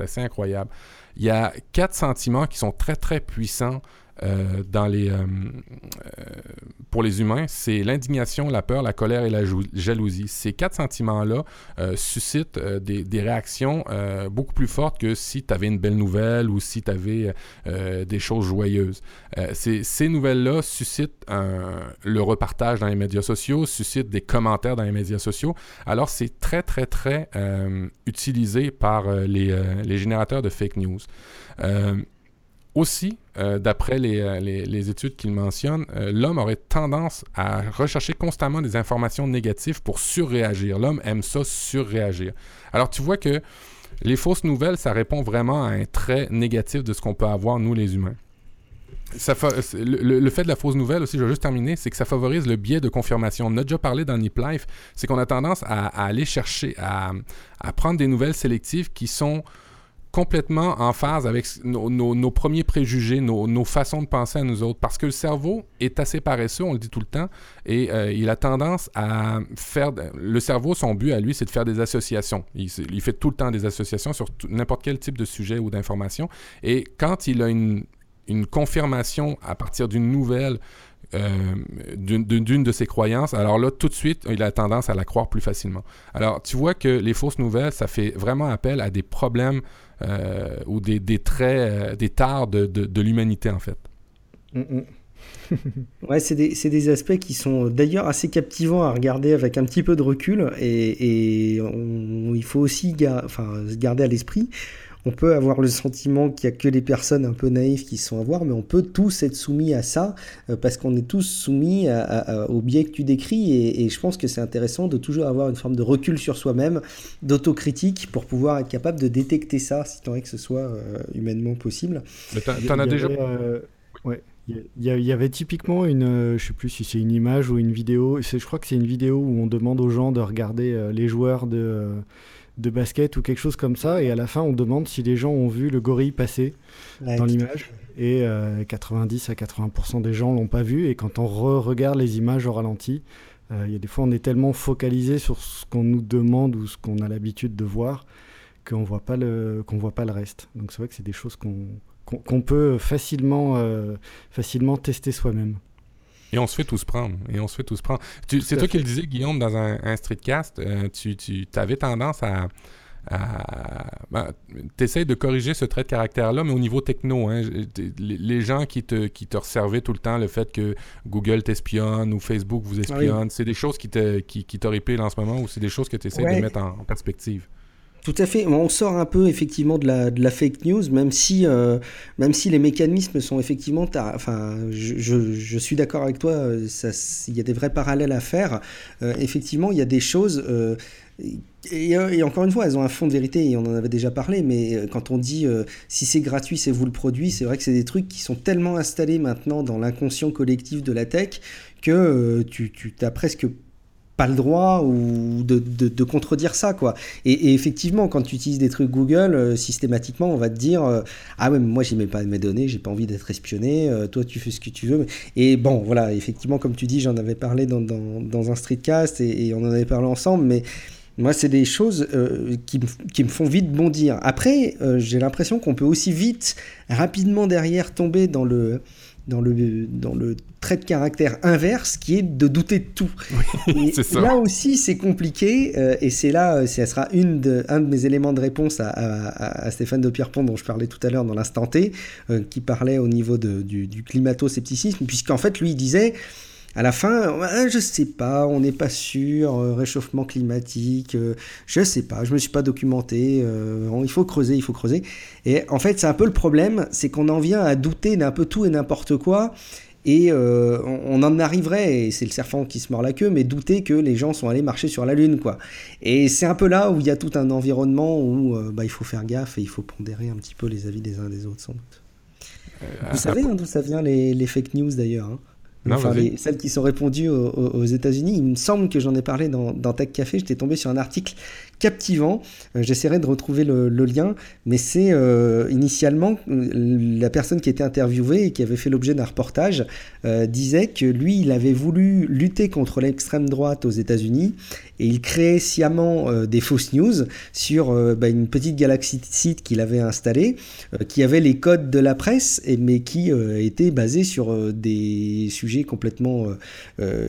assez incroyable. Il y a quatre sentiments qui sont très, très puissants les, euh, euh, pour les humains, c'est l'indignation, la peur, la colère et la jalousie. Ces quatre sentiments-là suscitent des, réactions beaucoup plus fortes que si tu avais une belle nouvelle ou si tu avais des choses joyeuses. ces, nouvelles-là suscitent le repartage dans les médias sociaux, suscitent des commentaires dans les médias sociaux. Alors, c'est très, très, très utilisé par les, générateurs de fake news. Aussi, euh, d'après euh, les, études qu'il mentionne, euh, l'homme aurait tendance à rechercher constamment des informations négatives pour surréagir. L'homme aime ça, surréagir. Alors tu vois que les fausses nouvelles, ça répond vraiment à un trait négatif de ce qu'on peut avoir, nous les humains. le, fait de la fausse nouvelle aussi, je vais juste terminer, c'est que ça favorise le biais de confirmation. On a déjà parlé dans Nip Life, c'est qu'on a tendance à, aller chercher, à, prendre des nouvelles sélectives qui sont complètement en phase avec nos, premiers préjugés, nos, façons de penser à nous autres. Parce que le cerveau est assez paresseux, on le dit tout le temps, et euh, il a tendance à faire... Le cerveau, son but à lui, c'est de faire des associations. Il, fait tout le temps des associations sur n'importe quel type de sujet ou d'information. Et quand il a une, confirmation à partir d'une nouvelle euh, d'une de ses croyances, alors là, tout de suite, il a tendance à la croire plus facilement. Alors, tu vois que les fausses nouvelles, ça fait vraiment appel à des problèmes euh, ou des, traits, euh, des tares de, l'humanité, en fait. Mm, mm. ouais, c'est des, des, aspects qui sont d'ailleurs assez captivants à regarder avec un petit peu de recul et, il faut aussi enfin, garder à l'esprit on peut avoir le sentiment qu'il n'y a que les personnes un peu naïves qui sont à voir, mais on peut tous être soumis à ça, euh, parce qu'on est tous soumis au biais que tu décris, et, je pense que c'est intéressant de toujours avoir une forme de recul sur soi-même, d'autocritique, pour pouvoir être capable de détecter ça, si tant est que ce soit euh, humainement possible. Mais t'en as déjà... Euh, ouais. Il y, avait typiquement une, je sais plus si c'est une image ou une vidéo, je crois que c'est une vidéo où on demande aux gens de regarder les joueurs de, de basket ou quelque chose comme ça. Et à la fin, on demande si les gens ont vu le gorille passer dans l'image. Et 90 euh, à 80% des gens l'ont pas vu. Et quand on re-regarde les images au ralenti, euh, il y a des fois, on est tellement focalisé sur ce qu'on nous demande ou ce qu'on a l'habitude de voir qu'on voit pas le qu'on voit pas le reste. Donc c'est vrai que c'est des choses qu'on qu'on peut facilement euh, facilement tester soi-même. Et on se fait tous prendre. Et on se fait tous prendre. C'est toi qui le disais, Guillaume, dans un, streetcast. Euh, tu, tu avais tendance à. Ben, tu essaies de corriger ce trait de caractère-là, mais au niveau techno, hein, les, gens qui te, qui te resservaient tout le temps le fait que Google t'espionne ou Facebook vous espionne, c'est des choses qui t'horripilent qui, qui en ce moment ou c'est des choses que tu essaies de mettre en perspective? Tout à fait. On sort un peu effectivement de la, fake news, même si, euh, même si les mécanismes sont effectivement. Enfin, je, suis d'accord avec toi, euh, il y a des vrais parallèles à faire. Euh, effectivement, il y a des choses. et, et, encore une fois, elles ont un fond de vérité et on en avait déjà parlé, mais quand on dit si c'est gratuit, c'est vous le produit, c'est vrai que c'est des trucs qui sont tellement installés maintenant dans l'inconscient collectif de la tech que tu, tu as presque pas le droit ou de, de, contredire ça quoi. Et, effectivement, quand tu utilises des trucs Google, euh, systématiquement, on va te dire euh, ah ouais, mais moi mets pas mes données, j'ai pas envie d'être espionné. euh, toi, tu fais ce que tu veux. Et bon, voilà, effectivement, comme tu dis, j'en avais parlé dans, dans, un streetcast et, on en avait parlé ensemble, mais moi, c'est des choses qui, qui, me font vite bondir. Après, j'ai l'impression qu'on peut aussi vite, rapidement derrière, tomber dans le, dans le, dans le trait de caractère inverse qui est de douter de tout. Oui, et là aussi, c'est compliqué. Euh, et c'est là, ça sera une de, un de mes éléments de réponse à, à, à Stéphane de Pierrepont, dont je parlais tout à l'heure dans l'instant T, euh, qui parlait au niveau de, du, du climato-scepticisme, puisqu'en fait, lui, il disait à la fin, ouais, je sais pas, on n'est pas sûr, euh, réchauffement climatique, euh, je sais pas, je me suis pas documenté, euh, il faut creuser, il faut creuser. Et en fait, c'est un peu le problème, c'est qu'on en vient à douter d'un peu tout et n'importe quoi. Et euh, on en arriverait, et c'est le serpent qui se mord la queue, mais douter que les gens sont allés marcher sur la Lune, quoi. Et c'est un peu là où il y a tout un environnement où euh, bah, il faut faire gaffe et il faut pondérer un petit peu les avis des uns des autres, sans doute. Vous savez hein, d'où ça vient les, les fake news d'ailleurs hein? Non, enfin, les, celles qui sont répondues aux, aux États-Unis. Il me semble que j'en ai parlé dans, dans Tech Café. J'étais tombé sur un article captivant. Euh, J'essaierai de retrouver le, le, lien, mais c'est euh, initialement la personne qui était interviewée et qui avait fait l'objet d'un reportage euh, disait que lui, il avait voulu lutter contre l'extrême droite aux États-Unis et il créait sciemment euh, des fausses news sur euh, bah, une petite galaxie de sites qu'il avait installée, qui avait les codes de la presse, mais qui était basé sur des sujets complètement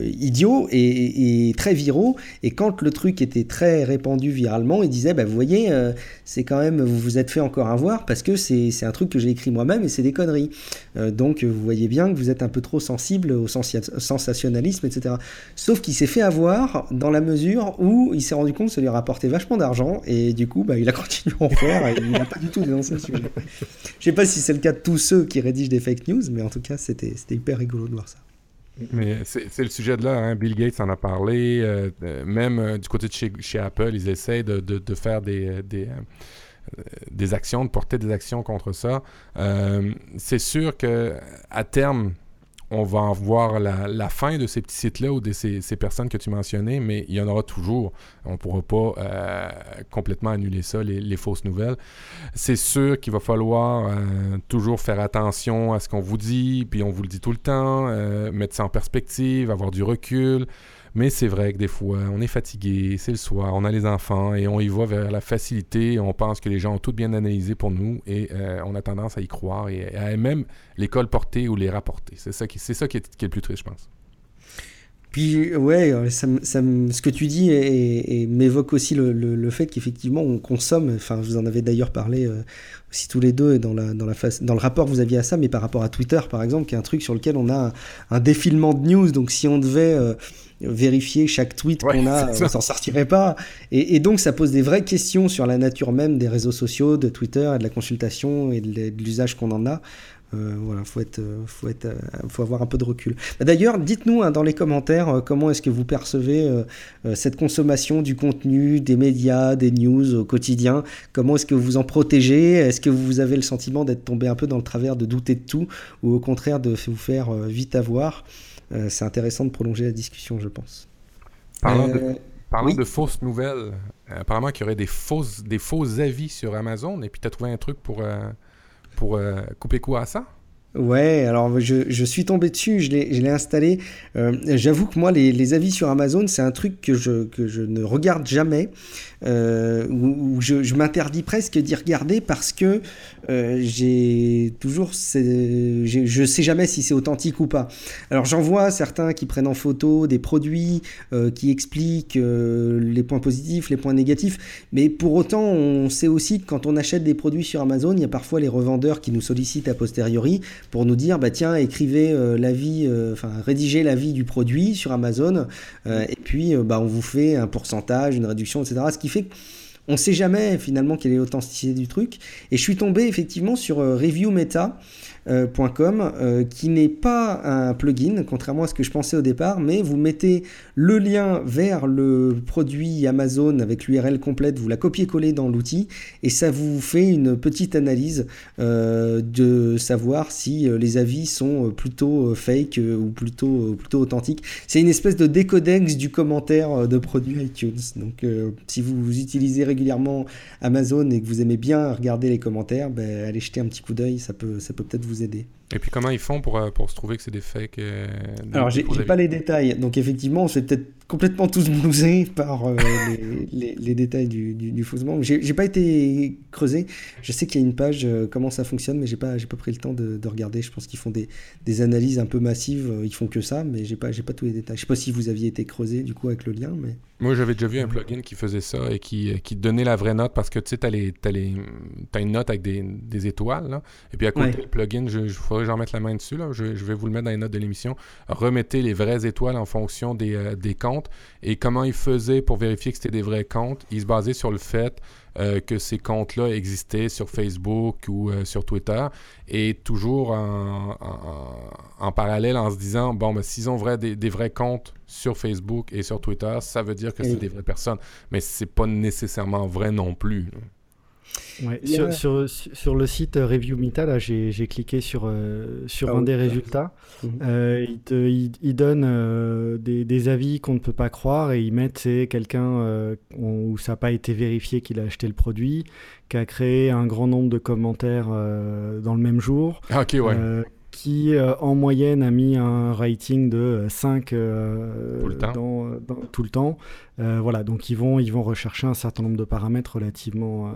idiots et, très viraux. Et quand le truc était très répandu viralement, il disait, bah, vous voyez, euh, c'est quand même, vous vous êtes fait encore avoir parce que c'est un truc que j'ai écrit moi-même et c'est des conneries. Euh, donc vous voyez bien que vous êtes un peu trop sensible au sensationnalisme, etc. Sauf qu'il s'est fait avoir dans la mesure où il s'est rendu compte que ça lui rapportait vachement d'argent et du coup, bah, il a continué à en faire et il n'a pas du tout dénoncé le sujet. Je sais pas si c'est le cas de tous ceux qui rédigent des fake news, mais en tout cas, c'était hyper rigolo de voir ça. Mais c'est le sujet de là, hein. Bill Gates en a parlé, euh, même euh, du côté de chez, Apple, ils essayent de, faire des, euh, des, actions, de porter des actions contre ça. c'est sûr que à terme, on va en voir la, fin de ces petits sites-là ou de ces, personnes que tu mentionnais, mais il y en aura toujours. On ne pourra pas euh, complètement annuler ça, les, les fausses nouvelles. C'est sûr qu'il va falloir euh, toujours faire attention à ce qu'on vous dit, puis on vous le dit tout le temps, euh, mettre ça en perspective, avoir du recul. Mais c'est vrai que des fois, on est fatigué, c'est le soir, on a les enfants et on y va vers la facilité. On pense que les gens ont tout bien analysé pour nous et euh, on a tendance à y croire et à même les colporter ou les rapporter. C'est ça qui, c'est ça qui est, le plus triste, je pense. Puis, ouais, ça, ce que tu dis m'évoque aussi le, fait qu'effectivement, on consomme, enfin, vous en avez d'ailleurs parlé euh, aussi tous les deux dans, dans, le rapport que vous aviez à ça, mais par rapport à Twitter, par exemple, qui est un truc sur lequel on a un, défilement de news. Donc, si on devait euh, vérifier chaque tweet ouais, qu'on a, on s'en sortirait pas. Et, et, donc, ça pose des vraies questions sur la nature même des réseaux sociaux, de Twitter et de la consultation et de l'usage qu'on en a. Euh, voilà, faut être, faut être, euh, faut avoir un peu de recul. D'ailleurs, dites-nous hein, dans les commentaires euh, comment est-ce que vous percevez euh, cette consommation du contenu, des médias, des news au quotidien? Comment est-ce que vous en protégez? Est-ce que vous avez le sentiment d'être tombé un peu dans le travers de douter de tout, ou au contraire de vous faire vite avoir? C'est intéressant de prolonger la discussion, je pense. Parlant de... Parlant oui. de fausses nouvelles, apparemment qu'il y aurait des, fausses, des faux avis sur Amazon, et puis tu as trouvé un truc pour, euh, pour euh, couper quoi à ça? Ouais, alors je, je, suis tombé dessus, je l'ai installé. Euh, J'avoue que moi, les, les, avis sur Amazon, c'est un truc que je, que je ne regarde jamais, euh, où, où, je, je m'interdis presque d'y regarder parce que euh, j'ai toujours, je sais jamais si c'est authentique ou pas. Alors j'en vois certains qui prennent en photo des produits, euh, qui expliquent euh, les points positifs, les points négatifs, mais pour autant, on sait aussi que quand on achète des produits sur Amazon, il y a parfois les revendeurs qui nous sollicitent a posteriori pour nous dire bah tiens écrivez l'avis enfin rédigez l'avis du produit sur Amazon et puis bah on vous fait un pourcentage une réduction etc ce qui fait on sait jamais finalement quelle est l'authenticité du truc. Et je suis tombé effectivement sur Review Meta. Euh, euh, qui n'est pas un plugin, contrairement à ce que je pensais au départ, mais vous mettez le lien vers le produit Amazon avec l'URL complète, vous la copiez-collez dans l'outil, et ça vous fait une petite analyse euh, de savoir si les avis sont plutôt fake ou plutôt, plutôt authentiques. C'est une espèce de décodex du commentaire de produit iTunes. Donc si vous utilisez régulièrement Amazon et que vous aimez bien regarder les commentaires, ben, allez jeter un petit coup d'œil, ça peut, ça peut peut-être vous aider. Et puis comment ils font pour, euh, pour se trouver que c'est des fakes euh, Alors j'ai pas les détails, donc effectivement on s'est peut-être complètement tous blousés par euh, les, les, détails du, du, du faussement. J'ai pas été creusé, je sais qu'il y a une page comment ça fonctionne, mais j'ai pas, pas pris le temps de, de regarder. Je pense qu'ils font des, des, analyses un peu massives, ils font que ça, mais j'ai pas, pas tous les détails. Je sais pas si vous aviez été creusé du coup avec le lien, mais... Moi j'avais déjà vu un plugin qui faisait ça et qui, qui donnait la vraie note parce que tu sais, t'as, as, une note avec des, des étoiles, là, et puis à côté le plugin, je, je j'en mette la main dessus, là. Je, vais vous le mettre dans les notes de l'émission. Remettez les vraies étoiles en fonction des, euh, des comptes. Et comment ils faisaient pour vérifier que c'était des vrais comptes? Ils se basaient sur le fait euh, que ces comptes-là existaient sur Facebook ou euh, sur Twitter, et toujours en, en, parallèle en se disant, bon, ben, s'ils ont vrai, des, des, vrais comptes sur Facebook et sur Twitter, ça veut dire que c'est des vraies personnes. Mais c'est pas nécessairement vrai non plus. Ouais, sur, sur, sur, le site euh, Review Mita, j'ai cliqué sur, euh, sur ah un des résultats. Mhm. Euh, il, te, il, donne des, des, avis qu'on ne peut pas croire et ils mettent c'est quelqu'un où ça n'a pas été vérifié qu'il a acheté le produit, qui a créé un grand nombre de commentaires dans le même jour. Ah, ok, ouais qui en moyenne a mis un rating de 5 tout le temps. Dans, tout le temps. voilà, donc ils vont, ils vont rechercher un certain nombre de paramètres relativement,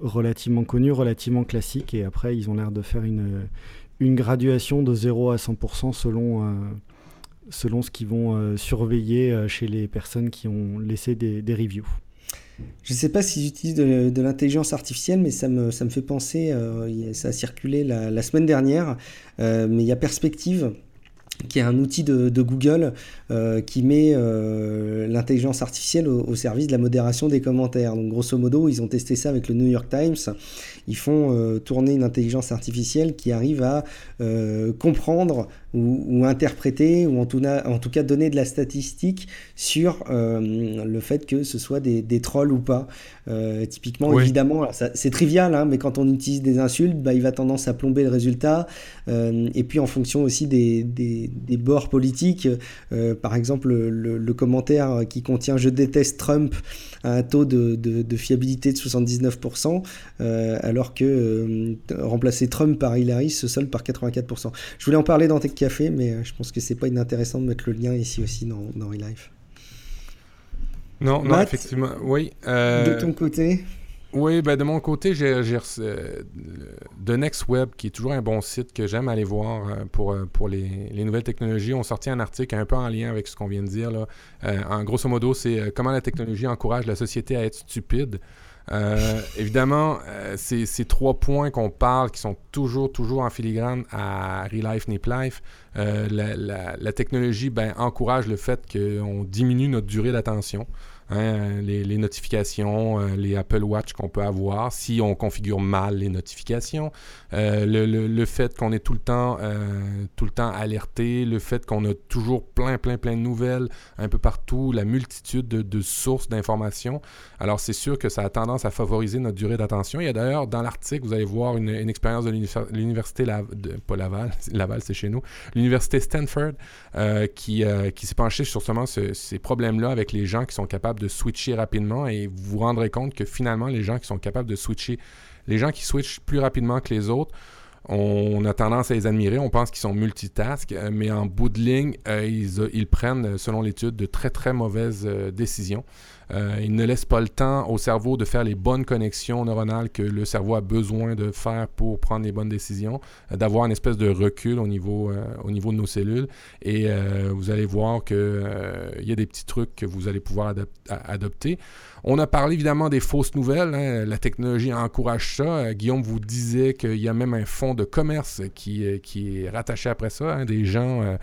relativement connu, relativement classique, et après ils ont l'air de faire une, une graduation de 0 à 100% selon, euh, selon ce qu'ils vont euh, surveiller euh, chez les personnes qui ont laissé des, des reviews. Je ne sais pas s'ils utilisent de, l'intelligence artificielle, mais ça me, ça me fait penser, ça a circulé la, semaine dernière, mais il y a Perspective qui est un outil de, Google euh, qui met euh, l'intelligence artificielle au, service de la modération des commentaires. Donc grosso modo, ils ont testé ça avec le New York Times. Ils font euh, tourner une intelligence artificielle qui arrive à comprendre ou, interpréter, ou en tout, en tout, cas donner de la statistique sur le fait que ce soit des, trolls ou pas. typiquement, évidemment, c'est trivial, hein, mais quand on utilise des insultes, bah, il va tendance à plomber le résultat. et puis en fonction aussi des des, bords politiques. Euh, par exemple, le, commentaire qui contient Je déteste Trump a un taux de, fiabilité de 79%, euh, alors que euh, remplacer Trump par Hillary se solde par 84%. Je voulais en parler dans Tech Café, mais je pense que c'est pas inintéressant de mettre le lien ici aussi dans, dans. Non, non, effectivement, oui. De ton côté oui, ben de mon côté, j'ai euh, The Next Web, qui est toujours un bon site que j'aime aller voir euh, pour, euh, pour les, les, nouvelles technologies. On sorti un article un peu en lien avec ce qu'on vient de dire. Là. en grosso modo, c'est comment la technologie encourage la société à être stupide. évidemment, ces trois points qu'on parle qui sont toujours, toujours en filigrane à Relife Nip Life. La, la, la, technologie ben, encourage le fait qu'on diminue notre durée d'attention. Hein, les, notifications, euh, les Apple Watch qu'on peut avoir, si on configure mal les notifications, euh, le, fait qu'on est tout le temps, euh, tout le temps alerté, le fait qu'on a toujours plein, plein, plein de nouvelles un peu partout, la multitude de, sources d'informations. Alors c'est sûr que ça a tendance à favoriser notre durée d'attention. Il y a d'ailleurs dans l'article, vous allez voir une, expérience de l'université, Laval, c'est chez nous, l'université Stanford, qui, qui s'est penchée sur ces problèmes-là avec les gens qui sont capables de switcher rapidement et vous vous rendrez compte que finalement, les gens qui sont capables de switcher, les gens qui switchent plus rapidement que les autres, on a tendance à les admirer, on pense qu'ils sont multitask, euh, mais en bout de ligne, euh, ils, ils, prennent, selon l'étude, de très très mauvaises euh, décisions. Euh, il ne laisse pas le temps au cerveau de faire les bonnes connexions neuronales que le cerveau a besoin de faire pour prendre les bonnes décisions, euh, d'avoir une espèce de recul au niveau, euh, au niveau de nos cellules. Et vous allez voir qu'il il y a des petits trucs que vous allez pouvoir adopter. On a parlé évidemment des fausses nouvelles. Hein. La technologie encourage ça. Guillaume vous disait qu'il y a même un fonds de commerce qui, qui est rattaché après ça. Hein. Des gens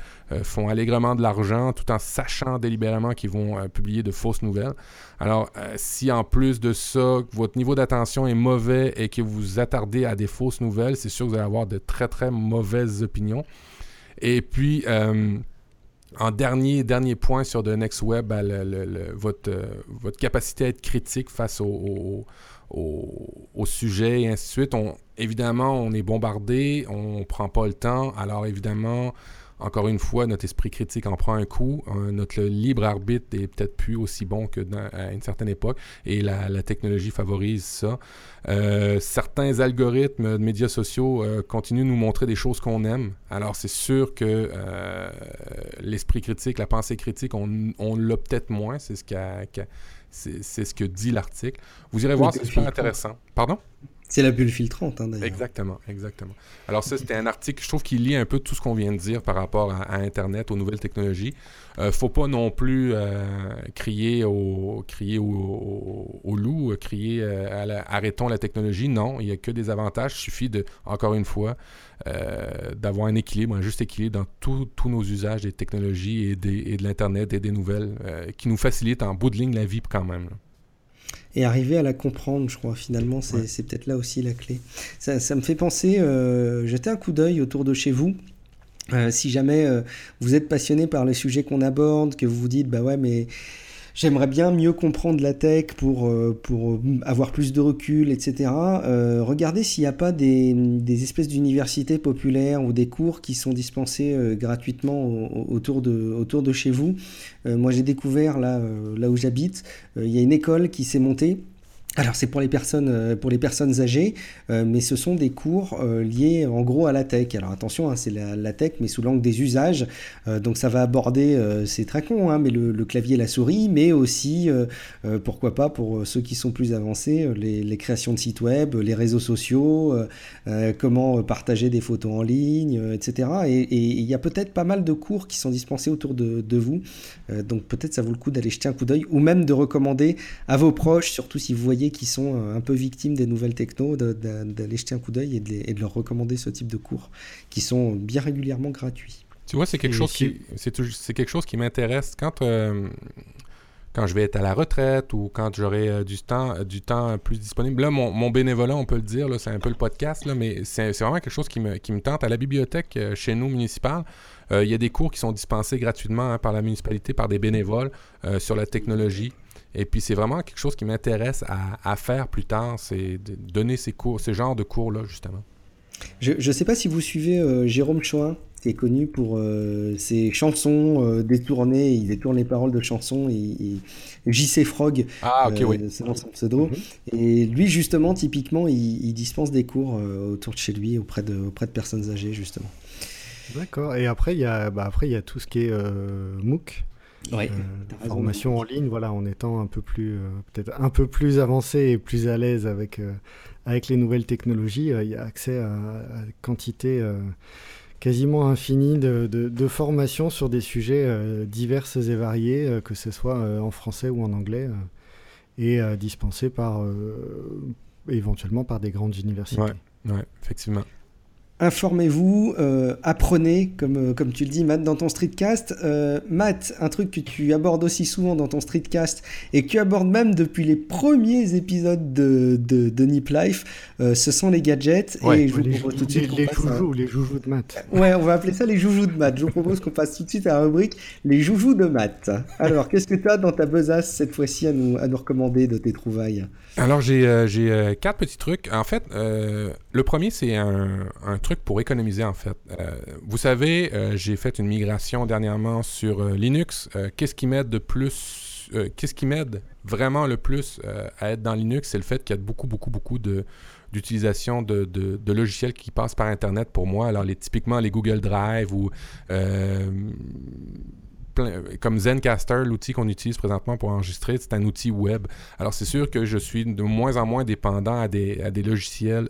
font allègrement de l'argent tout en sachant délibérément qu'ils vont publier de fausses nouvelles. Alors, euh, si en plus de ça, votre niveau d'attention est mauvais et que vous vous attardez à des fausses nouvelles, c'est sûr que vous allez avoir de très, très mauvaises opinions. Et puis, euh, en dernier, point sur The Next Web, ben, votre, votre capacité à être critique face au, au, sujet et ainsi de suite. On, évidemment, on est bombardé, on ne prend pas le temps. Alors évidemment, encore une fois, notre esprit critique en prend un coup. Euh, notre libre arbitre est peut-être plus aussi bon que à une certaine époque et la, technologie favorise ça. Euh, certains algorithmes de médias sociaux euh, continuent de nous montrer des choses qu'on aime. Alors c'est sûr que l'esprit critique, la pensée critique, on, on l'a peut-être moins. C'est ce qu'a c'est ce que dit l'article. Vous irez voir, c'est super intéressant. Pardon? C'est la bulle filtrante, hein, d'ailleurs. Exactement, exactement. Alors ça, c'était un article, je trouve qu'il lit un peu tout ce qu'on vient de dire par rapport à, Internet, aux nouvelles technologies. Euh, faut pas non plus euh, crier, au, crier au, loup, crier euh, arrêtons la technologie. Non, il n'y a que des avantages. Il suffit, de, encore une fois, d'avoir un équilibre, un juste équilibre dans tous nos usages des technologies et de l'Internet et des nouvelles qui nous facilitent en bout de ligne la vie quand même et arriver à la comprendre, je crois, finalement, c'est peut-être là aussi la clé. Ça, ça me fait penser, euh, jeter un coup d'œil autour de chez vous. Euh, si jamais euh, vous êtes passionné par les sujets qu'on aborde, que vous vous dites, bah ouais, mais j'aimerais bien mieux comprendre la tech pour, euh, pour avoir plus de recul, etc. Euh, regardez s'il n'y a pas des, des espèces d'universités populaires ou des cours qui sont dispensés euh, gratuitement autour, de, autour de chez vous. moi, j'ai découvert là, là où j'habite, il y a une école qui s'est montée alors c'est pour les personnes euh, pour les personnes âgées, euh, mais ce sont des cours euh, liés en gros à la tech. Alors attention, hein, c'est la, tech, mais sous l'angle des usages. donc ça va aborder, c'est très con, hein, mais le, clavier et la souris, mais aussi pourquoi pas pour ceux qui sont plus avancés, les, créations de sites web, les réseaux sociaux, comment partager des photos en ligne, etc. Et il y a peut-être pas mal de cours qui sont dispensés autour de, de vous. donc peut-être ça vaut le coup d'aller jeter un coup d'œil ou même de recommander à vos proches, surtout si vous voyez qui sont euh, un peu victimes des nouvelles techno, d'aller jeter un coup d'œil et, de leur recommander ce type de cours, qui sont bien régulièrement gratuits. Tu vois, c'est quelque, chose qui, c'est quelque chose qui m'intéresse quand, euh, quand je vais être à la retraite ou quand j'aurai euh, du, temps, du temps plus disponible. Là, mon, mon bénévolat, on peut le dire, c'est un peu le podcast, là, mais c'est vraiment quelque chose qui me, qui me tente. À la bibliothèque chez nous, municipale, il y a des cours qui sont dispensés gratuitement hein, par la municipalité, par des bénévoles sur la technologie. Et puis, c'est vraiment quelque chose qui m'intéresse à, faire plus tard, c'est de donner ces cours, ce genre de cours-là, justement. Je ne sais pas si vous suivez euh, Jérôme Choin, qui est connu pour euh, ses chansons euh, détournées. Il détourne les paroles de chansons. Et, JC Frog, ah, ok, oui. c'est son pseudo. Mhm. Et lui, justement, typiquement, il, dispense des cours autour de chez lui, auprès de, auprès de personnes âgées, justement. D'accord. Et après, il y, a, bah, après, il y a tout ce qui est MOOC. Ouais, euh, formation en ligne, voilà, en étant un peu plus, euh, peut-être un peu plus avancé et plus à l'aise avec, euh, avec les nouvelles technologies, il y a accès à, une quantité quasiment infinie de, de, formations sur des sujets divers et variés, que ce soit en français ou en anglais, et dispensés par, éventuellement par des grandes universités. ouais effectivement informez-vous, euh, apprenez, comme, euh, comme tu le dis, Matt, dans ton streetcast. Euh, Matt, un truc que tu abordes aussi souvent dans ton streetcast et que tu abordes même depuis les premiers épisodes de, de, Nip Life, ce sont les gadgets. et je vous les, propose tout de suite. Les, joujoux, les joujoux de Matt. Ouais, on va appeler ça les joujoux de Matt. Je vous propose qu'on passe tout de suite à la rubrique les joujoux de Matt. Alors, qu'est-ce que tu as dans ta besace cette fois-ci à nous, à nous recommander de tes trouvailles? Alors, j'ai quatre petits trucs. En fait, le premier, c'est un, un truc pour économiser en fait. Euh, vous savez, euh, j'ai fait une migration dernièrement sur euh, Linux. qu'est-ce qui m'aide de plus Qu'est-ce qui m'aide vraiment le plus à être dans Linux C'est le fait qu'il y a beaucoup, beaucoup, beaucoup de d'utilisation de, de, logiciels qui passent par Internet pour moi. Alors, les, typiquement, les Google Drive ou comme Zencaster, l'outil qu'on utilise présentement pour enregistrer, c'est un outil web. Alors c'est sûr que je suis de moins en moins dépendant à des, à des logiciels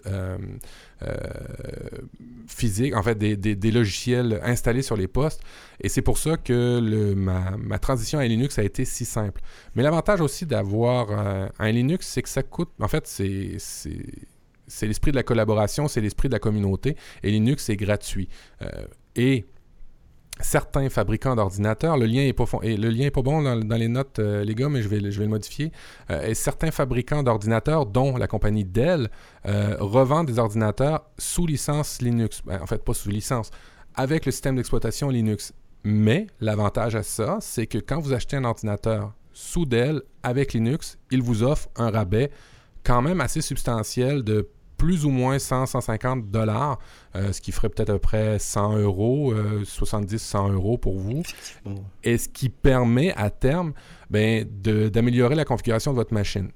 physiques, en fait des, logiciels installés sur les postes. Et c'est pour ça que ma, transition à Linux a été si simple. Mais l'avantage aussi d'avoir euh, un Linux, c'est que ça coûte, en fait, c'est l'esprit de la collaboration, c'est l'esprit de la communauté. Et Linux, c'est gratuit. et certains fabricants d'ordinateurs, le lien est pas bon dans, les notes, euh, les gars, mais je vais, le modifier. Euh, certains fabricants d'ordinateurs, dont la compagnie Dell, euh, revendent des ordinateurs sous licence Linux. Ben, en fait, pas sous licence, avec le système d'exploitation Linux. Mais l'avantage à ça, c'est que quand vous achetez un ordinateur sous Dell avec Linux, il vous offre un rabais quand même assez substantiel de plus ou moins 100-150 dollars, euh, ce qui ferait peut-être à peu près 100 euros, 70-100 euh, euros pour vous. Et ce qui permet à terme ben, d'améliorer la configuration de votre machine.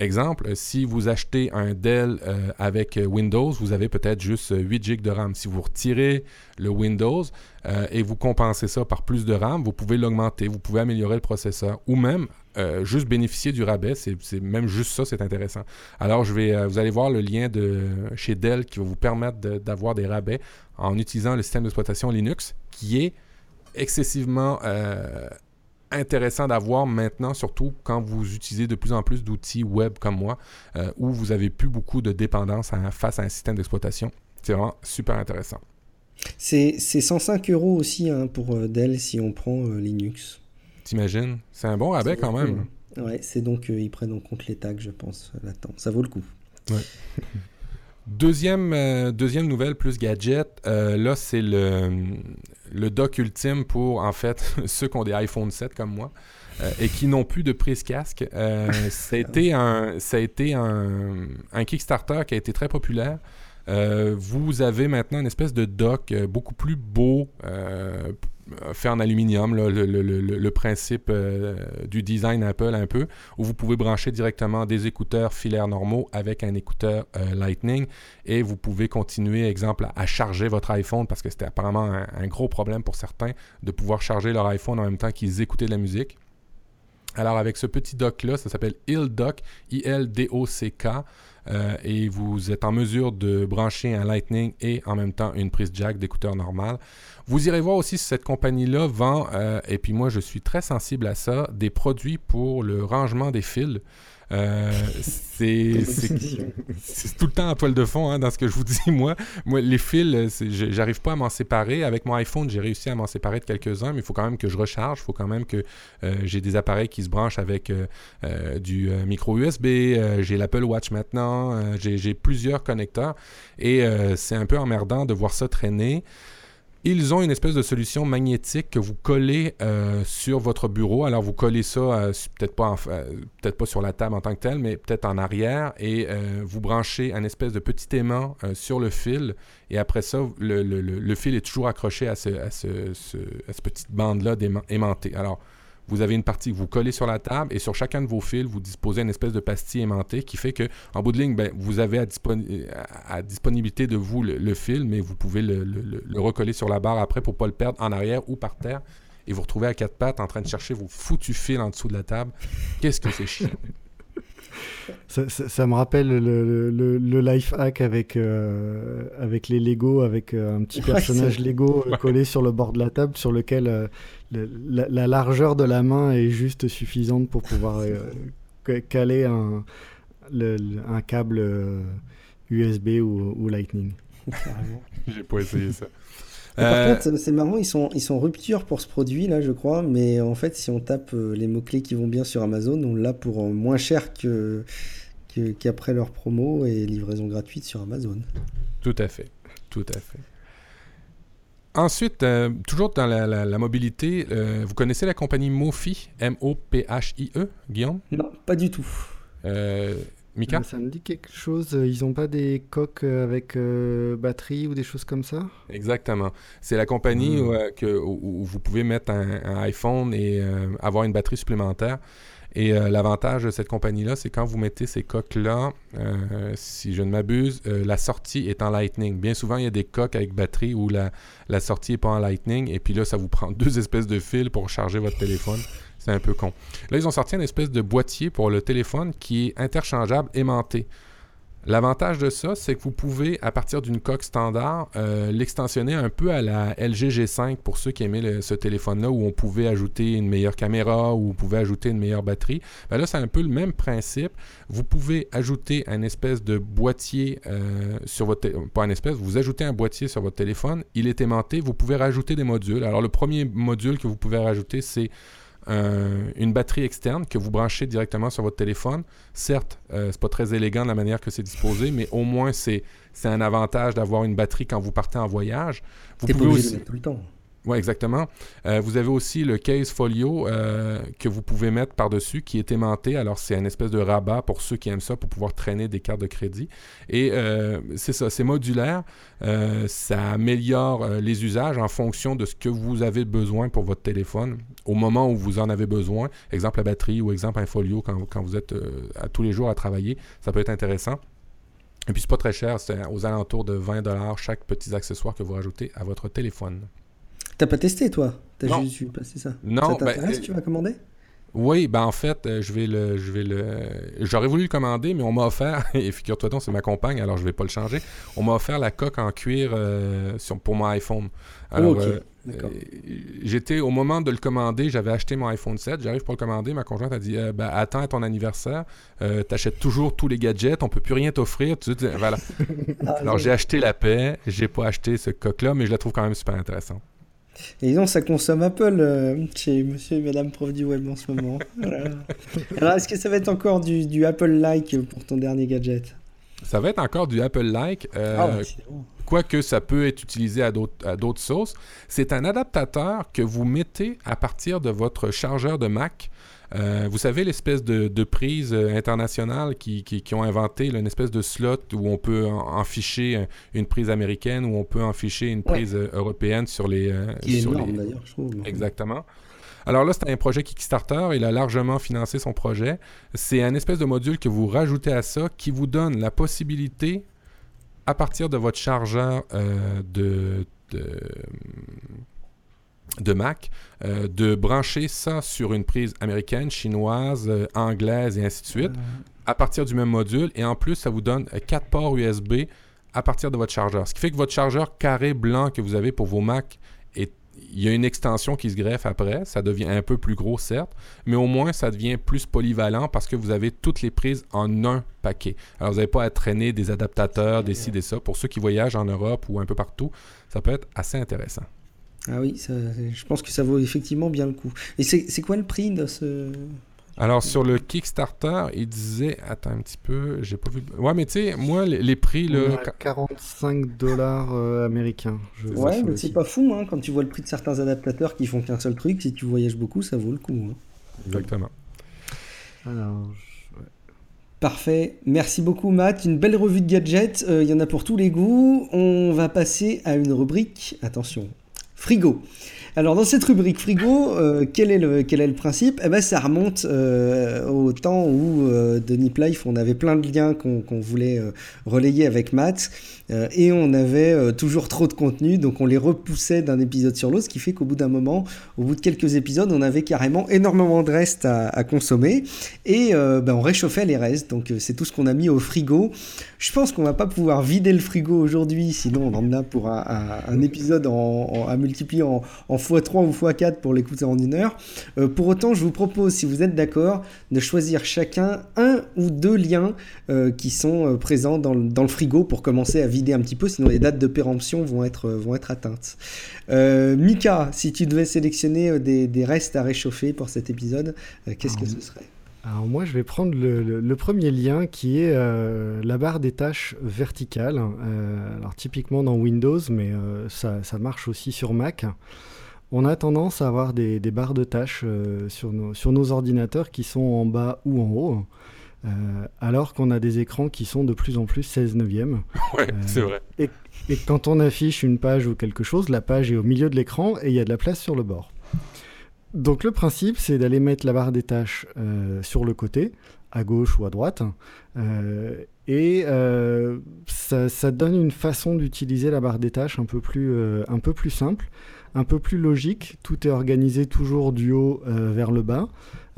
Exemple, si vous achetez un Dell euh, avec Windows, vous avez peut-être juste 8 GB de RAM. Si vous retirez le Windows euh, et vous compensez ça par plus de RAM, vous pouvez l'augmenter, vous pouvez améliorer le processeur ou même euh, juste bénéficier du rabais. C'est même juste ça, c'est intéressant. Alors, je vais, vous allez voir le lien de chez Dell qui va vous permettre d'avoir des rabais en utilisant le système d'exploitation Linux qui est excessivement intéressant d'avoir maintenant, surtout quand vous utilisez de plus en plus d'outils web comme moi, euh, où vous avez plus beaucoup de dépendance face à un système d'exploitation. C'est vraiment super intéressant. C'est 105 euros aussi hein, pour euh, Dell si on prend euh, Linux. T'imagines? C'est un bon rabais quand même. Ouais, c'est donc ils prennent en compte les tags, je pense, là-dedans. Ça vaut le coup. Ouais. Deuxième, deuxième nouvelle plus gadget, là c'est le, le dock ultime pour en fait ceux qui ont des iPhone 7 comme moi euh, et qui n'ont plus de prise casque. ça a été, un, ça a été un, un, Kickstarter qui a été très populaire. vous avez maintenant une espèce de dock beaucoup plus beau, euh, fait en aluminium, le, principe euh, du design Apple un peu, où vous pouvez brancher directement des écouteurs filaires normaux avec un écouteur euh, Lightning et vous pouvez continuer, exemple, à, charger votre iPhone parce que c'était apparemment un, gros problème pour certains de pouvoir charger leur iPhone en même temps qu'ils écoutaient de la musique. Alors avec ce petit dock-là, ça s'appelle ILDOC, I-L-D-O-C-K. Euh, et vous êtes en mesure de brancher un Lightning et en même temps une prise jack d'écouteur normal. Vous irez voir aussi si cette compagnie-là vend, euh, et puis moi je suis très sensible à ça, des produits pour le rangement des fils. Euh, c'est tout le temps à poil de fond hein, dans ce que je vous dis. Moi, moi les fils, j'arrive pas à m'en séparer. Avec mon iPhone, j'ai réussi à m'en séparer de quelques-uns, mais il faut quand même que je recharge. Il faut quand même que euh, j'ai des appareils qui se branchent avec euh, du micro USB. j'ai l'Apple Watch maintenant. j'ai plusieurs connecteurs. Et c'est un peu emmerdant de voir ça traîner. Ils ont une espèce de solution magnétique que vous collez euh, sur votre bureau. Alors vous collez ça, euh, peut-être pas, euh, peut pas sur la table en tant que tel, mais peut-être en arrière, et vous branchez un espèce de petit aimant sur le fil. Et après ça, le, fil est toujours accroché à, ce, à, ce, cette petite bande-là aimantée. Alors vous avez une partie que vous collez sur la table et sur chacun de vos fils, vous disposez une espèce de pastille aimantée qui fait que, en bout de ligne, ben, vous avez à, disponibilité de vous le, fil, mais vous pouvez le, recoller sur la barre après pour ne pas le perdre en arrière ou par terre. Et vous retrouvez à quatre pattes en train de chercher vos foutus fils en dessous de la table. Qu'est-ce que c'est chiant! Ça, me rappelle le, life hack avec, euh, avec les Lego, avec euh, un petit personnage Lego euh, collé sur le bord de la table, sur lequel la, largeur de la main est juste suffisante pour pouvoir caler un, un câble USB ou, Lightning. J'ai pas essayé ça. Par contre, c'est marrant, ils sont, ils sont rupture pour ce produit là, je crois, mais en fait, si on tape les mots-clés qui vont bien sur Amazon, on l'a pour moins cher que, qu'après leur promo et livraison gratuite sur Amazon. Tout à fait, tout à fait. Ensuite, euh, toujours dans la, mobilité, euh, vous connaissez la compagnie Mofi, M-O-P-H-I-E, Guillaume? Non, pas du tout. Euh, Mika Ça me dit quelque chose. Ils n'ont pas des coques avec batterie ou des choses comme ça? Exactement. C'est la compagnie que, où, vous pouvez mettre un iPhone et avoir une batterie supplémentaire. Et euh, l'avantage de cette compagnie-là, c'est quand vous mettez ces coques-là, euh, si je ne m'abuse, euh, la sortie est en Lightning. Bien souvent, il y a des coques avec batterie où la, la sortie n'est pas en Lightning. Et puis là, ça vous prend deux espèces de fils pour charger votre téléphone. Un peu con. Là, ils ont sorti une espèce de boîtier pour le téléphone qui est interchangeable aimanté. L'avantage de ça, c'est que vous pouvez, à partir d'une coque standard, euh, l'extensionner un peu à la LG G5 pour ceux qui aimaient ce téléphone-là, où on pouvait ajouter une meilleure caméra, où on pouvait ajouter une meilleure batterie. Ben là, c'est un peu le même principe. Vous pouvez ajouter un espèce de boîtier euh, sur votre... Pas un espèce, vous ajoutez un boîtier sur votre téléphone, il est aimanté, vous pouvez rajouter des modules. Alors, le premier module que vous pouvez rajouter, c'est un- une batterie externe que vous branchez directement sur votre téléphone. Certes, euh, c'est pas très élégant de la manière que c'est disposé, mais au moins c'est c'est un avantage d'avoir une batterie quand vous partez en voyage. Vous T'es pouvez aussi, tout le temps. Oui, exactement. Euh, vous avez aussi le case folio euh, que vous pouvez mettre par-dessus qui est aimanté. Alors, c'est un espèce de rabat pour ceux qui aiment ça pour pouvoir traîner des cartes de crédit. Et euh, c'est ça, c'est modulaire. Ça améliore les usages en fonction de ce que vous avez besoin pour votre téléphone au moment où vous en avez besoin. Exemple la batterie ou exemple un folio quand, quand vous êtes à tous les jours à travailler. Ça peut être intéressant. Et puis, c'est pas très cher. C'est aux alentours de 20 chaque petit accessoire que vous rajoutez à votre téléphone. T'as pas testé, toi? T'as Non. juste vu passer ça Non, Ça ben, t'intéresse euh, Tu vas commander? Oui, ben en fait, euh, je vais le, je vais le, j'aurais voulu le commander, mais on m'a offert, et figure-toi donc, c'est ma compagne, alors je vais pas le changer. On m'a offert la coque en cuir euh, sur- pour mon iPhone. Alors, euh, d'accord. euh, j'étais au moment de le commander, j'avais acheté mon iPhone 7, j'arrive pour le commander, ma conjointe a dit, euh, ben, attends à ton anniversaire, euh, t'achètes toujours tous les gadgets, on peut plus rien t'offrir, tu voilà. Ah, Alors j'ai acheté la paix, j'ai pas acheté ce coque-là, mais je la trouve quand même super intéressante. Et disons, ça consomme Apple euh, chez monsieur et madame prof du web en ce moment. Voilà. Alors, est-ce que ça va être encore du, du Apple-like pour ton dernier gadget? Ça va être encore du Apple-like. euh, Ah, quoique ça peut être utilisé à d'autres sauces, c'est un adaptateur que vous mettez à partir de votre chargeur de Mac. Euh, vous savez, l'espèce de, de prise euh, internationale qui, qui- qui ont inventé, là, une espèce de slot où on peut en, en ficher une prise américaine, où on peut en ficher une prise euh, européenne sur les... euh, Qui est sur énorme les- d'ailleurs, je trouve. Exactement. Alors là, c'est un projet Kickstarter. Il a largement financé son projet. C'est un espèce de module que vous rajoutez à ça qui vous donne la possibilité, à partir de votre chargeur euh, de, de, de Mac, euh, de brancher ça sur une prise américaine, chinoise, euh, anglaise et ainsi de suite, à partir du même module. Et en plus, ça vous donne euh, quatre ports USB à partir de votre chargeur. Ce qui fait que votre chargeur carré blanc que vous avez pour vos Mac il y a une extension qui se greffe après, ça devient un peu plus gros certes, mais au moins ça devient plus polyvalent parce que vous avez toutes les prises en un paquet. Alors vous n'avez pas à traîner des adaptateurs, des ci, des ça. Pour ceux qui voyagent en Europe ou un peu partout, ça peut être assez intéressant. Ah oui, ça- je pense que ça vaut effectivement bien le coup. Et c'est quoi le prix de ce... Alors sur le Kickstarter, il disait, attends un petit peu, j'ai pas vu. Ouais, mais tu sais, moi les, les prix à 45 dollars euh, américains. je Ouais, mais le c'est pas fou, hein, quand tu vois le prix de certains adaptateurs qui font qu'un seul truc, si tu voyages beaucoup, ça vaut le coup. hein. exactement. Alors, Parfait, merci beaucoup Matt, une belle revue de gadgets, Euh, il y en a pour tous les goûts. On va passer à une rubrique, attention, frigo. Alors dans cette rubrique frigo, euh, quel, est le, quel est le principe? Eh ben ça remonte euh, au temps où euh, de Nip Life, on avait plein de liens qu'on voulait relayer avec Matt, et on avait toujours trop de contenu, donc on les repoussait d'un épisode sur l'autre, ce qui fait qu'au bout d'un moment, au bout de quelques épisodes, on avait carrément énormément de restes à, consommer, et ben, on réchauffait les restes, donc c'est tout ce qu'on a mis au frigo. Je pense qu'on va pas pouvoir vider le frigo aujourd'hui, sinon on en a pour un, épisode en- à multiplier en, en x3 ou x4 pour l'écouter en une heure. Euh, pour autant, je vous propose, si vous êtes d'accord, de choisir chacun un ou deux liens euh, qui sont euh, présents dans le, dans le frigo pour commencer à vider un petit peu, sinon les dates de péremption vont être, vont être atteintes. Mika, si tu devais sélectionner des, des restes à réchauffer pour cet épisode, qu'est-ce que ce serait? Alors moi, je vais prendre le, le- le premier lien qui est euh, la barre des tâches verticale. Euh, alors typiquement dans Windows, mais euh, ça, ça marche aussi sur Mac. On a tendance à avoir des, des barres de tâches euh, sur, nos, sur nos ordinateurs qui sont en bas ou en haut, euh, alors qu'on a des écrans qui sont de plus en plus 16 neuvième. Ouais, Euh, c'est vrai. Et quand on affiche une page ou quelque chose, la page est au milieu de l'écran et il y a de la place sur le bord. Donc le principe, c'est d'aller mettre la barre des tâches sur le côté, à gauche ou à droite, et ça, ça donne une façon d'utiliser la barre des tâches un peu plus, un peu plus simple. Un peu plus logique. Tout est organisé toujours du haut euh, vers le bas.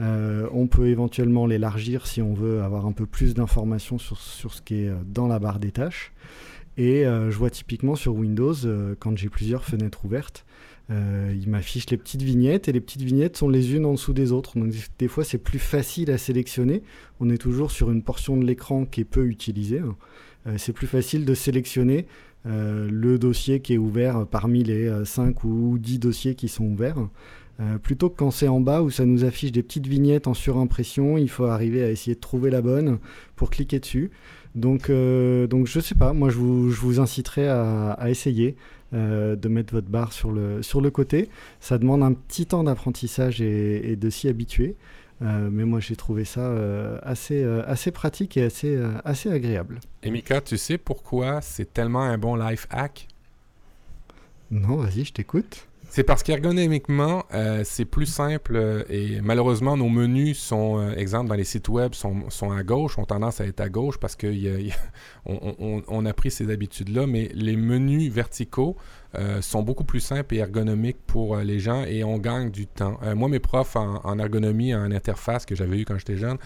Euh, on peut éventuellement l'élargir si on veut avoir un peu plus d'informations sur, ce qui est dans la barre des tâches. Et je vois typiquement sur Windows, quand j'ai plusieurs fenêtres ouvertes, il m'affiche les petites vignettes et les petites vignettes sont les unes en dessous des autres. Donc des fois c'est plus facile à sélectionner. On est toujours sur une portion de l'écran qui est peu utilisée. Hein. c'est plus facile de sélectionner euh, le dossier qui est ouvert parmi les 5 euh, ou 10 dossiers qui sont ouverts. Euh, plutôt que quand c'est en bas où ça nous affiche des petites vignettes en surimpression, il faut arriver à essayer de trouver la bonne pour cliquer dessus. Donc, donc je sais pas, moi je vous, je vous inciterai à, essayer de mettre votre barre sur le, sur le côté. Ça demande un petit temps d'apprentissage et, de s'y habituer. Euh, mais moi, j'ai trouvé ça euh, assez, euh, assez pratique et assez, assez agréable. Et Mika, tu sais pourquoi c'est tellement un bon life hack? Non, vas-y, je t'écoute. C'est parce qu'ergonomiquement, c'est plus simple et malheureusement, nos menus sont, exemple, dans les sites web, sont, sont, à gauche, ont tendance à être à gauche parce qu'on on, on, a pris ces habitudes-là, mais les menus verticaux euh, sont beaucoup plus simples et ergonomiques pour euh, les gens et on gagne du temps. Euh, moi, mes profs en, ergonomie, en interface que j'avais eu quand j'étais jeune,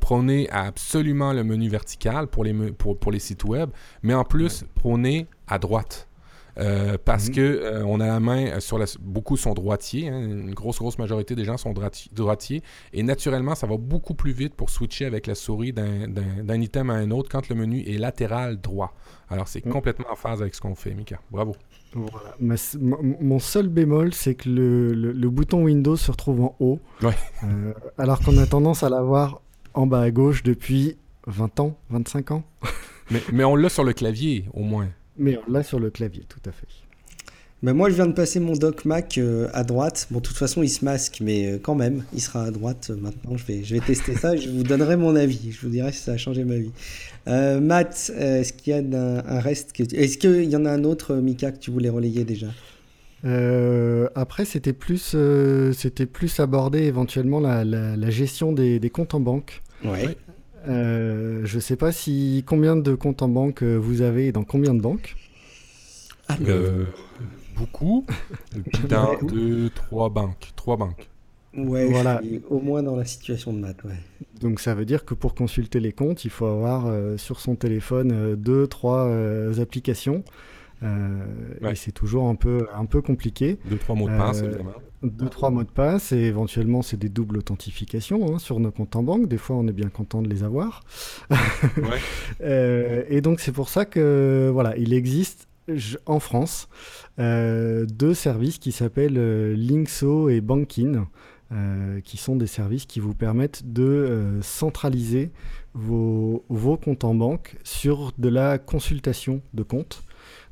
prônaient absolument le menu vertical pour les, pour, pour les sites web, mais en plus, prônaient à droite. Parce mhm. que on a la main sur la, beaucoup sont droitiers, hein, une grosse grosse majorité des gens sont droitiers et naturellement ça va beaucoup plus vite pour switcher avec la souris d'un item à un autre quand le menu est latéral droit. Alors c'est mhm. complètement en phase avec ce qu'on fait, Mika. Bravo mon seul bémol, c'est que le, bouton Windows se retrouve en haut, euh, alors qu'on a tendance à l'avoir en bas à gauche depuis 20 ans, 25 ans. mais, on l'a sur le clavier, au moins. Mais on l'a sur le clavier, tout à fait. Mais moi, je viens de passer mon doc Mac euh, à droite. Bon, de toute façon, il se masque, mais euh, quand même, il sera à droite maintenant. Je vais, je vais tester ça et je vous donnerai mon avis. Je vous dirai si ça a changé ma vie. Euh, Matt, euh, est-ce qu'il y a un, reste que... Est-ce qu'il y en a un autre, Mika, que tu voulais relayer déjà? Euh, après, c'était plus, c'était plus aborder éventuellement la, la, gestion des, des, comptes en banque. Ouais. Je ne sais pas si combien de comptes en banque vous avez et dans combien de banques? beaucoup. dans deux, trois banques. Trois banques. Ouais, voilà. au moins dans la situation de maths, ouais. Donc ça veut dire que pour consulter les comptes, il faut avoir euh, sur son téléphone euh, deux, trois euh, applications. Et c'est toujours un peu, un peu compliqué. Deux, trois mots de passe, évidemment. Deux, trois mots de passe, et éventuellement c'est des doubles authentifications hein, sur nos comptes en banque. Des fois, on est bien content de les avoir. ouais. et donc c'est pour ça que voilà, il existe en France deux services qui s'appellent Linkso et Bankin. Euh, qui sont des services qui vous permettent de euh, centraliser vos, comptes en banque sur de la consultation de comptes.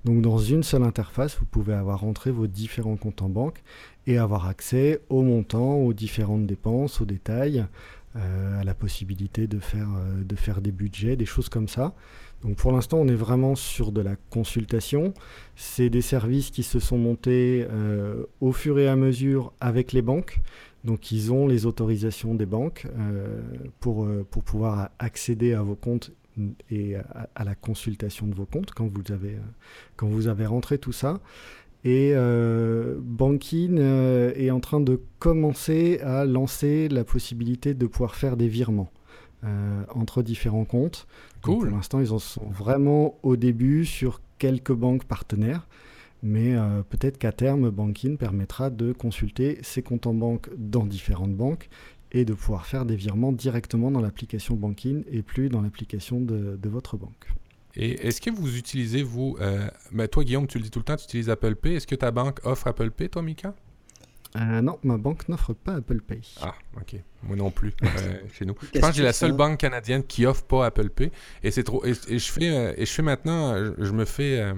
Donc dans une seule interface, vous pouvez avoir rentré vos différents comptes en banque et avoir accès aux montants, aux différentes dépenses, aux détails, euh, à la possibilité de faire, de faire des budgets, des choses comme ça. Donc pour l'instant, on est vraiment sur de la consultation. C'est des services qui se sont montés au fur et à mesure avec les banques. Donc ils ont les autorisations des banques euh, euh, pour pouvoir accéder à vos comptes et à, la consultation de vos comptes quand vous avez, euh, quand vous avez rentré tout ça. Et Banking est en train de commencer à lancer la possibilité de pouvoir faire des virements entre différents comptes. Cool. pour l'instant, ils en sont vraiment au début sur quelques banques partenaires. Mais euh, peut-être qu'à terme, Banking permettra de consulter ses comptes en banque dans différentes banques et de pouvoir faire des virements directement dans l'application Banking et plus dans l'application de, votre banque. Et est-ce que vous utilisez, vous, euh, ben, toi Guillaume, tu le dis tout le temps, tu utilises Apple Pay. Est-ce que ta banque offre Apple Pay, toi Mika? Euh, Non, ma banque n'offre pas Apple Pay. Ah, ok. Moi non plus, chez nous. Je pense que j'ai la seule banque canadienne qui offre pas Apple Pay. Et c'est trop. Et, je fais, et je fais maintenant, je me fais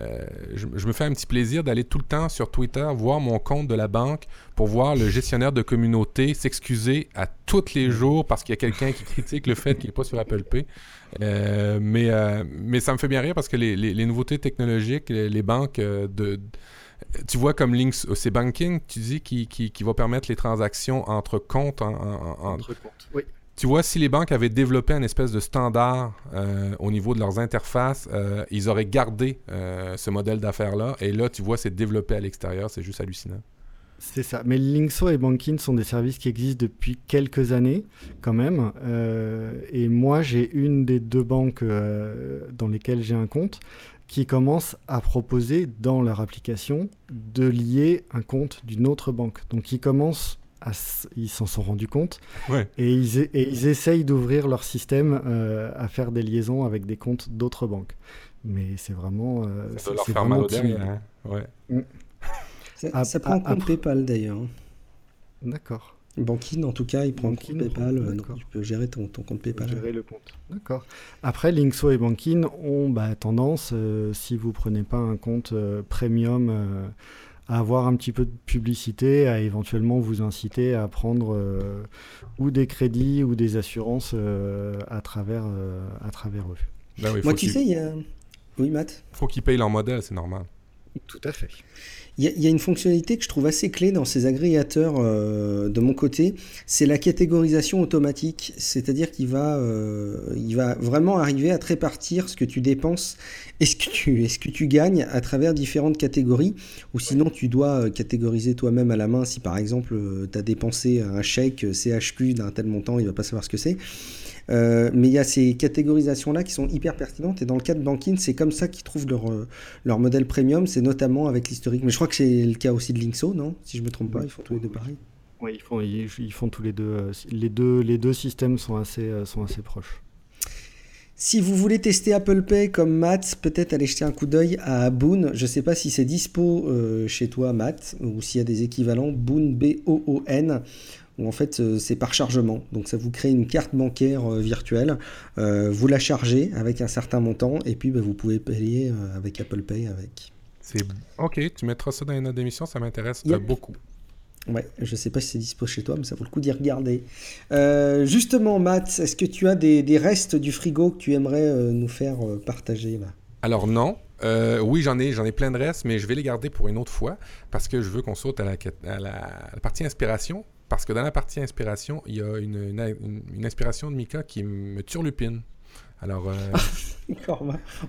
euh, je, me fais un petit plaisir d'aller tout le temps sur Twitter voir mon compte de la banque pour voir le gestionnaire de communauté s'excuser à tous les jours parce qu'il y a quelqu'un qui critique le fait qu'il n'est pas sur Apple Pay. Euh, mais, euh, mais ça me fait bien rire parce que les, nouveautés technologiques, les, banques de, tu vois comme Links, c'est Banking, tu dis, qui, qui, va permettre les transactions entre comptes. entre comptes, oui. Tu vois, si les banques avaient développé un espèce de standard euh, au niveau de leurs interfaces, euh, ils auraient gardé euh, ce modèle d'affaires-là. Et là, tu vois, c'est développé à l'extérieur. C'est juste hallucinant. C'est ça. Mais Linkso et Banking sont des services qui existent depuis quelques années, quand même. Et moi, j'ai une des deux banques dans lesquelles j'ai un compte qui commence à proposer dans leur application de lier un compte d'une autre banque. Donc, ils commencent ils s'en sont rendus compte Ouais. et ils, et ils essayent d'ouvrir leur système euh, à faire des liaisons avec des comptes d'autres banques. Mais c'est vraiment, euh, Ça c'est doit leur faire mal au derrière. hein. Ouais. Ça, Ah, ça prend en ah, compte après- PayPal d'ailleurs. D'accord. Banking, en tout cas, il prend en compte Banking, PayPal. euh, donc tu peux gérer ton, ton compte PayPal. gérer le compte. D'accord. Après, Linkso et Bankin ont bah, tendance, euh, si vous prenez pas un compte euh, premium, euh, à avoir un petit peu de publicité, à éventuellement vous inciter à prendre euh, ou des crédits ou des assurances euh, à travers euh, à travers eux. Ben oui, Moi, tu sais, il y a. Oui, Matt faut qu'ils payent leur modèle, c'est normal. Tout à fait. Il y, a- une fonctionnalité que je trouve assez clé dans ces agrégateurs euh, de mon côté, c'est la catégorisation automatique. C'est-à-dire qu'il va, euh, va vraiment arriver à répartir ce que tu dépenses et ce que tu, ce que tu gagnes à travers différentes catégories. Ou sinon, tu dois euh, catégoriser toi-même à la main. Si par exemple, tu as dépensé un chèque CHQ d'un tel montant, il va pas savoir ce que c'est. Euh, mais il y a ces catégorisations-là qui sont hyper pertinentes et dans le cas de Banking, c'est comme ça qu'ils trouvent leur, euh, leur modèle premium, c'est notamment avec l'historique. Mais je crois que c'est le cas aussi de Linkso, non Si je me trompe pas, ils font tous les deux pareil. Oui, ils font ils, ils font tous les deux euh, les deux les deux systèmes sont assez sont assez proches. Si vous voulez tester Apple Pay comme Matt, peut-être aller jeter un coup d'œil à Boon. Je sais pas si c'est dispo euh, chez toi, Matt, ou s'il y a des équivalents. Boon, B-O-O-N, où en fait euh, c'est par chargement. Donc ça vous crée une carte bancaire euh, virtuelle. Euh, vous la chargez avec un certain montant, et puis bah, vous pouvez payer avec Apple Pay avec. C'est OK, tu mettras ça dans les notes d'émission, ça m'intéresse Yep. beaucoup. Ouais, je sais pas si c'est dispo chez toi, mais ça vaut le coup d'y regarder. Euh, justement, Matt, est-ce que tu as des, des restes du frigo que tu aimerais euh, nous faire euh, partager là? Alors non. Oui, j'en ai, j'en ai plein de restes, mais je vais les garder pour une autre fois parce que je veux qu'on saute à la, cat- à la- à la partie inspiration. Parce que dans la partie inspiration, il y a une, une- une- une inspiration de Mika qui me turlupine. Alors, euh,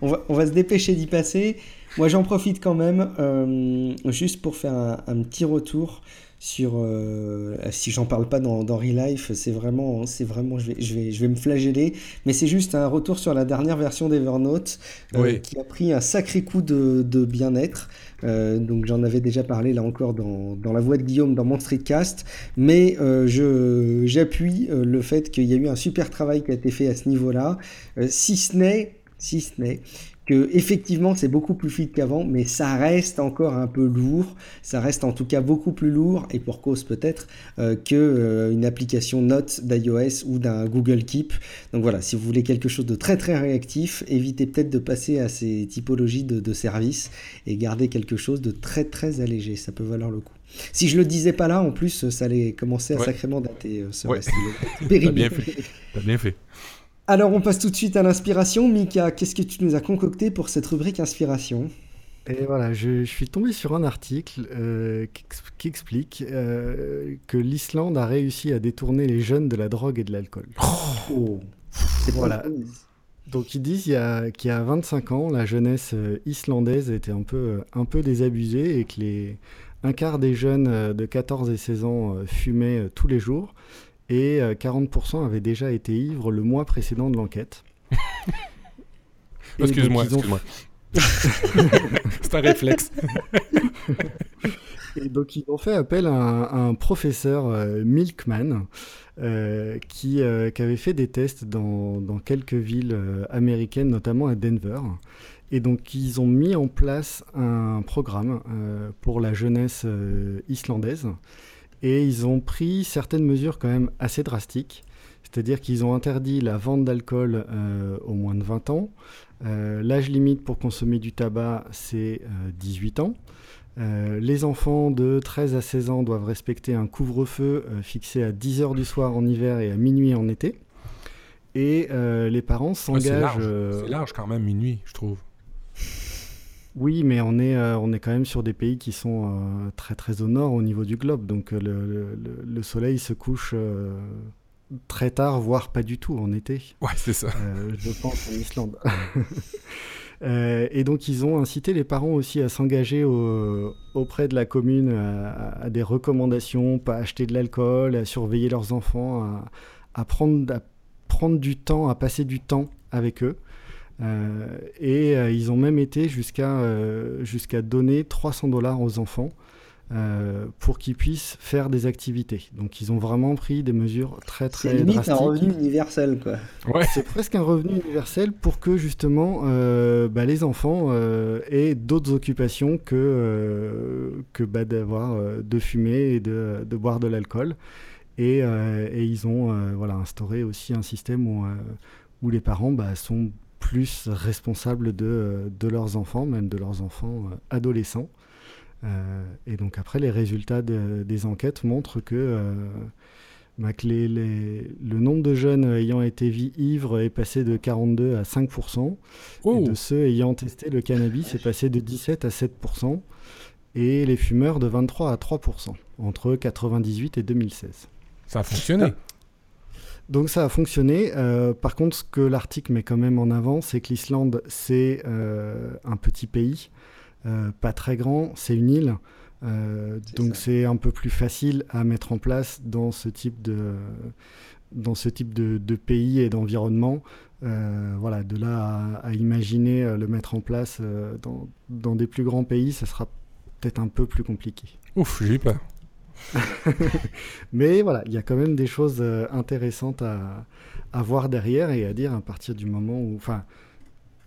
on va- on va, se dépêcher d'y passer. Moi, j'en profite quand même, euh, juste pour faire un, un petit retour sur. euh, si j'en parle pas dans, dans Real Life, c'est vraiment, c'est vraiment, je vais, je vais, je vais me flageller. Mais c'est juste un retour sur la dernière version d'Evernote, euh, Oui. qui a pris un sacré coup de, de bien-être. Euh, donc j'en avais déjà parlé là encore dans, dans la voix de Guillaume dans mon streetcast, mais euh, je j'appuie euh, le fait qu'il y a eu un super travail qui a été fait à ce niveau-là, euh, si ce n'est si ce n'est que effectivement c'est beaucoup plus fluide qu'avant, mais ça reste encore un peu lourd, ça reste en tout cas beaucoup plus lourd et pour cause peut-être euh, que euh, une application Note d'iOS ou d'un Google Keep. Donc voilà, si vous voulez quelque chose de très très réactif, évitez peut-être de passer à ces typologies de, de services et gardez quelque chose de très très allégé, ça peut valoir le coup. Si je le disais pas là, en plus, ça allait commencer à Ouais. sacrément dater euh, ce Ouais. reste. T'as périmé. bien fait. T'as bien fait. Alors on passe tout de suite à l'inspiration. Mika, qu'est-ce que tu nous as concocté pour cette rubrique inspiration? Et voilà, je, je suis tombé sur un article euh, qui, ex- qui explique euh, que l'Islande a réussi à détourner les jeunes de la drogue et de l'alcool. Oh, Voilà. Donc ils disent il y a- qu'il y a 25 ans, la jeunesse euh, islandaise était un peu, un peu désabusée et que les, un quart des jeunes de 14 et 16 ans fumaient tous les jours et euh, 40% avaient déjà été ivres le mois précédent de l'enquête. Et Excuse-moi. C'est un réflexe. Et donc ils ont fait appel à un, à un professeur euh, Milkman euh, qui, euh, qui avait fait des tests dans, dans quelques villes euh, américaines, notamment à Denver. Et donc ils ont mis en place un programme euh, pour la jeunesse euh, islandaise. Et ils ont pris certaines mesures quand même assez drastiques. C'est-à-dire qu'ils ont interdit la vente d'alcool euh, aux moins de 20 ans. Euh, L'âge limite pour consommer du tabac, c'est euh, 18 ans. Euh, les enfants de 13 à 16 ans doivent respecter un couvre-feu euh, fixé à 10 heures du soir en hiver et à minuit en été. Et euh, les parents Ouais, c'est s'engagent. large. euh, C'est large quand même, minuit, je trouve. Oui, mais on est, euh, on est quand même sur des pays qui sont euh, très très au nord au niveau du globe. Donc euh, le, le- le- le soleil se couche euh, très tard, voire pas du tout en été. Ouais, c'est ça. Je pense en Islande. Et donc ils ont incité les parents aussi à s'engager auprès de la commune à, des recommandations, pas acheter de l'alcool, à surveiller leurs enfants, à, prendre, à prendre du temps, à passer du temps avec eux. Euh, et ils ont même été jusqu'à jusqu'à donner 300 dollars aux enfants euh, pour qu'ils puissent faire des activités. Donc ils ont vraiment pris des mesures très très C'est limite drastiques. un revenu universel quoi. Ouais. C'est presque un revenu universel pour que justement euh, bah, les enfants euh, aient d'autres occupations que, euh, que bah, d'avoir euh, de fumer et de, de boire de l'alcool. Et, euh, et ils ont euh, voilà, instauré aussi un système où, euh, où les parents bah, sont plus responsables de, de leurs enfants, même de leurs enfants euh, adolescents. Euh, et donc après, les résultats de- des enquêtes montrent que, euh, bah, que les- les- le nombre de jeunes ayant été ivres est passé de 42 à 5%, Oh. et de ceux ayant testé le cannabis est passé de 17 à 7%, et les fumeurs de 23 à 3% entre 98 et 2016. Ça a fonctionné. Donc ça a fonctionné. Euh, par contre, ce que l'article met quand même en avant, c'est que l'Islande, c'est euh, un petit pays, euh, pas très grand, c'est une île. Euh, donc c'est un peu plus facile à mettre en place dans ce type de, dans ce type de, de pays et d'environnement. Euh, voilà, de là à, à imaginer le mettre en place dans, dans des plus grands pays, ça sera peut-être un peu plus compliqué. Ouf, j'ai eu peur. Mais voilà, il y a quand même des choses euh, intéressantes à, voir derrière et à dire à partir du moment où. Enfin,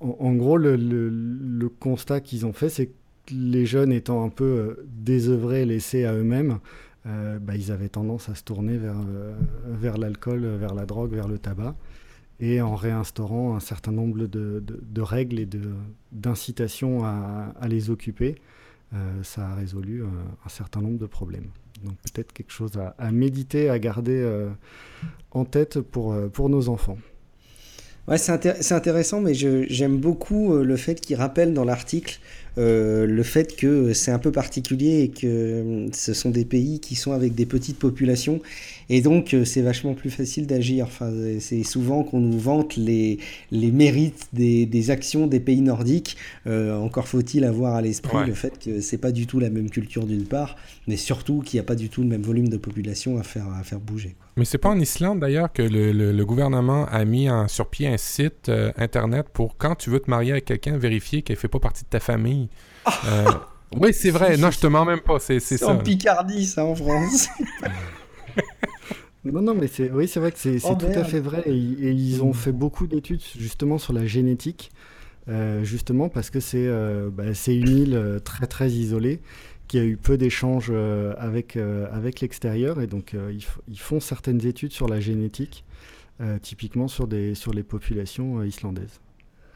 en, gros, le, constat qu'ils ont fait, c'est que les jeunes étant un peu euh, désœuvrés, laissés à eux-mêmes, euh, bah, ils avaient tendance à se tourner vers, l'alcool, vers la drogue, vers le tabac. Et en réinstaurant un certain nombre de, règles et d'incitations à, les occuper, ça a résolu un certain nombre de problèmes. Donc peut-être quelque chose à, méditer, à garder euh, en tête pour, euh, pour nos enfants. Ouais, c'est intér- intéressant, mais j'aime beaucoup euh, le fait qu'il rappelle dans l'article euh, le fait que c'est un peu particulier et que euh, ce sont des pays qui sont avec des petites populations et donc euh, c'est vachement plus facile d'agir. Enfin, c'est souvent qu'on nous vante les, les mérites des, des actions des pays nordiques. Euh, encore faut-il avoir à l'esprit Ouais. le fait que c'est pas du tout la même culture d'une part, mais surtout qu'il n'y a pas du tout le même volume de population à faire, à faire bouger. quoi. Mais c'est pas en Islande d'ailleurs que le, le- le gouvernement a mis en, sur pied un site euh, internet pour quand tu veux te marier avec quelqu'un, vérifier qu'elle fait pas partie de ta famille. Euh, oui, c'est vrai. Non, je te mens même pas. C'est c'est C'est ça. en Picardie, ça, en France. Non, non, mais c'est, oui, c'est vrai que c'est, c'est Oh, tout à fait vrai. Et, et ils ont fait beaucoup d'études justement sur la génétique, euh, justement parce que c'est, euh, bah, c'est une île très très isolée qui a eu peu d'échanges euh, avec, euh, avec l'extérieur. Et donc euh, ils, font certaines études sur la génétique, euh, typiquement sur, des, sur les populations euh, islandaises.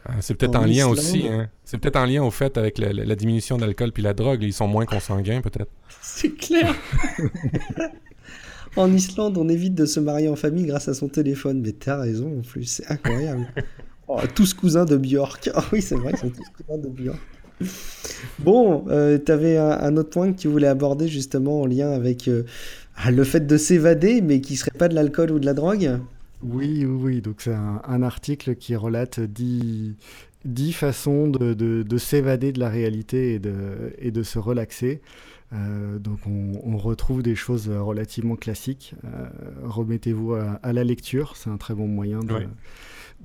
Ah, c'est peut-être En en, lien Islande? aussi. hein. C'est peut-être en lien au fait avec la, la- la diminution de l'alcool puis la drogue. Ils sont moins consanguins, peut-être. C'est clair. en Islande, on évite de se marier en famille grâce à son téléphone. Mais t'as raison en plus, c'est incroyable. Oh, tous cousins de Björk. Ah oui, c'est vrai, ils sont tous cousins de Björk. Bon, euh, t'avais un, un autre point que tu voulais aborder justement en lien avec euh, ah, le fait de s'évader, mais qui serait pas de l'alcool ou de la drogue? Oui, oui, oui. Donc c'est un, un article qui relate dix, dix façons de, de- de s'évader de la réalité et de, et de se relaxer. Euh, donc on, on retrouve des choses relativement classiques. Euh, Remettez-vous à, à la lecture, c'est un très bon moyen de, Ouais.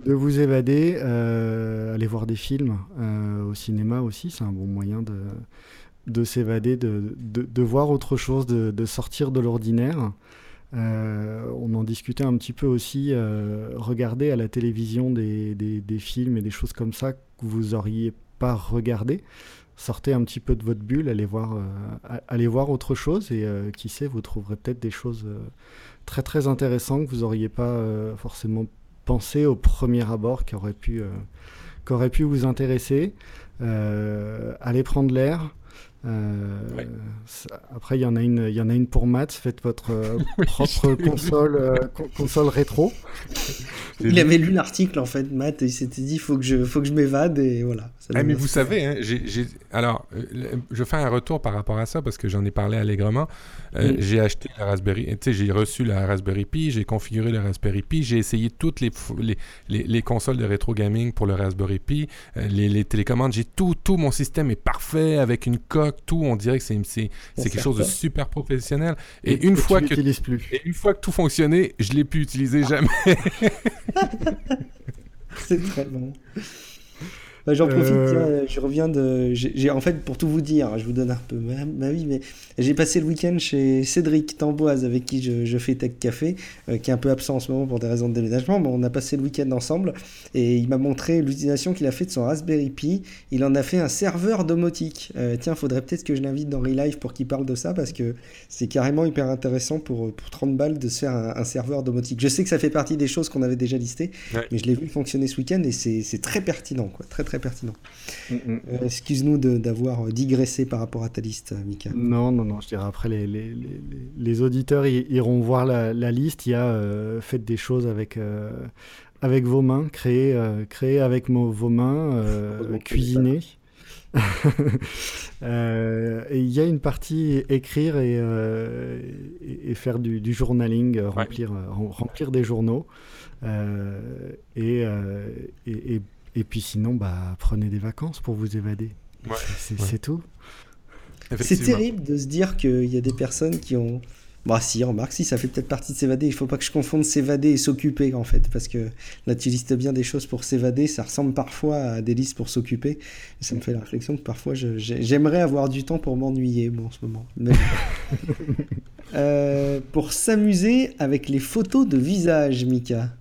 De vous évader. Euh, allez voir des films euh, au cinéma aussi, c'est un bon moyen de, de s'évader, de, de, voir autre chose, de, de sortir de l'ordinaire. Euh, on en discutait un petit peu aussi. regarder à la télévision des, des- films et des choses comme ça que vous auriez pas regardé. Sortez un petit peu de votre bulle, allez voir, allez voir autre chose et qui sait, vous trouverez peut-être des choses très très intéressantes que vous auriez pas forcément pensé au premier abord qui auraient pu, euh, qui auraient pu vous intéresser. Euh, allez prendre l'air. Euh, Ouais. ça- après, il y en a une, il y en a une pour Matt. Faites votre euh, propre console, euh, con- console rétro. Il avait lu l'article en fait, Matt, et il s'était dit faut que je, faut que je m'évade et voilà. Ça Ah, mais m'a vous fait- savez, hein, alors, euh, je fais un retour par rapport à ça parce que j'en ai parlé allègrement. Euh, Mm. J'ai acheté la Raspberry, tu sais, j'ai reçu la Raspberry Pi, j'ai configuré la Raspberry Pi, j'ai essayé toutes les, les, les, les consoles de rétro gaming pour le Raspberry Pi, euh, les, les télécommandes, j'ai tout, tout, mon système est parfait avec une coque, tout, on dirait que c'est quelque chose de super professionnel. Et, une fois tu que l'utilises plus. et une fois que tout fonctionnait, je l'ai pu utiliser jamais. C'est très bon. Bah, J'en profite, Euh. tiens, je reviens de. j'ai- En fait, pour tout vous dire, je vous donne un peu ma, ma vie, mais j'ai passé le week-end chez Cédric Tamboise, avec qui je, je fais Tech Café, euh, qui est un peu absent en ce moment pour des raisons de déménagement, mais on a passé le week-end ensemble, et il m'a montré l'utilisation qu'il a fait de son Raspberry Pi. Il en a fait un serveur domotique. Euh, tiens, faudrait peut-être que je l'invite dans Relive pour qu'il parle de ça, parce que c'est carrément hyper intéressant pour, pour 30 balles de se faire un, un serveur domotique. Je sais que ça fait partie des choses qu'on avait déjà listées, Ouais. mais je l'ai vu fonctionner ce week-end et c'est c'est très pertinent, quoi. Très très pertinent. Mm, Euh, Excuse-nous de- d'avoir digressé par rapport à ta liste, euh, Mika. Non, non, non. Je dirais après, les, les, les, les auditeurs iront voir la, la liste. Il y a euh, faites des choses avec, euh, avec vos mains, créez, euh, créez avec mo- vos mains, euh. Euh, et il y a une partie écrire et, euh, et, et faire du, du journaling, euh, remplir, rem- remplir des journaux. Euh, et, euh, et, et, puis sinon, bah, prenez des vacances pour vous évader. Ouais, C'est ouais. tout. C'est terrible de se dire qu'il y a des personnes qui ont. Bah si, remarque, si, ça fait peut-être partie de s'évader. Il faut pas que je confonde s'évader et s'occuper, en fait. Parce que là, tu listes bien des choses pour s'évader. Ça ressemble parfois à des listes pour s'occuper. Et ça me fait la réflexion que parfois, j'aimerais avoir du temps pour m'ennuyer, moi, en ce moment. Mais- Euh, pour s'amuser avec les photos de visage, Mika.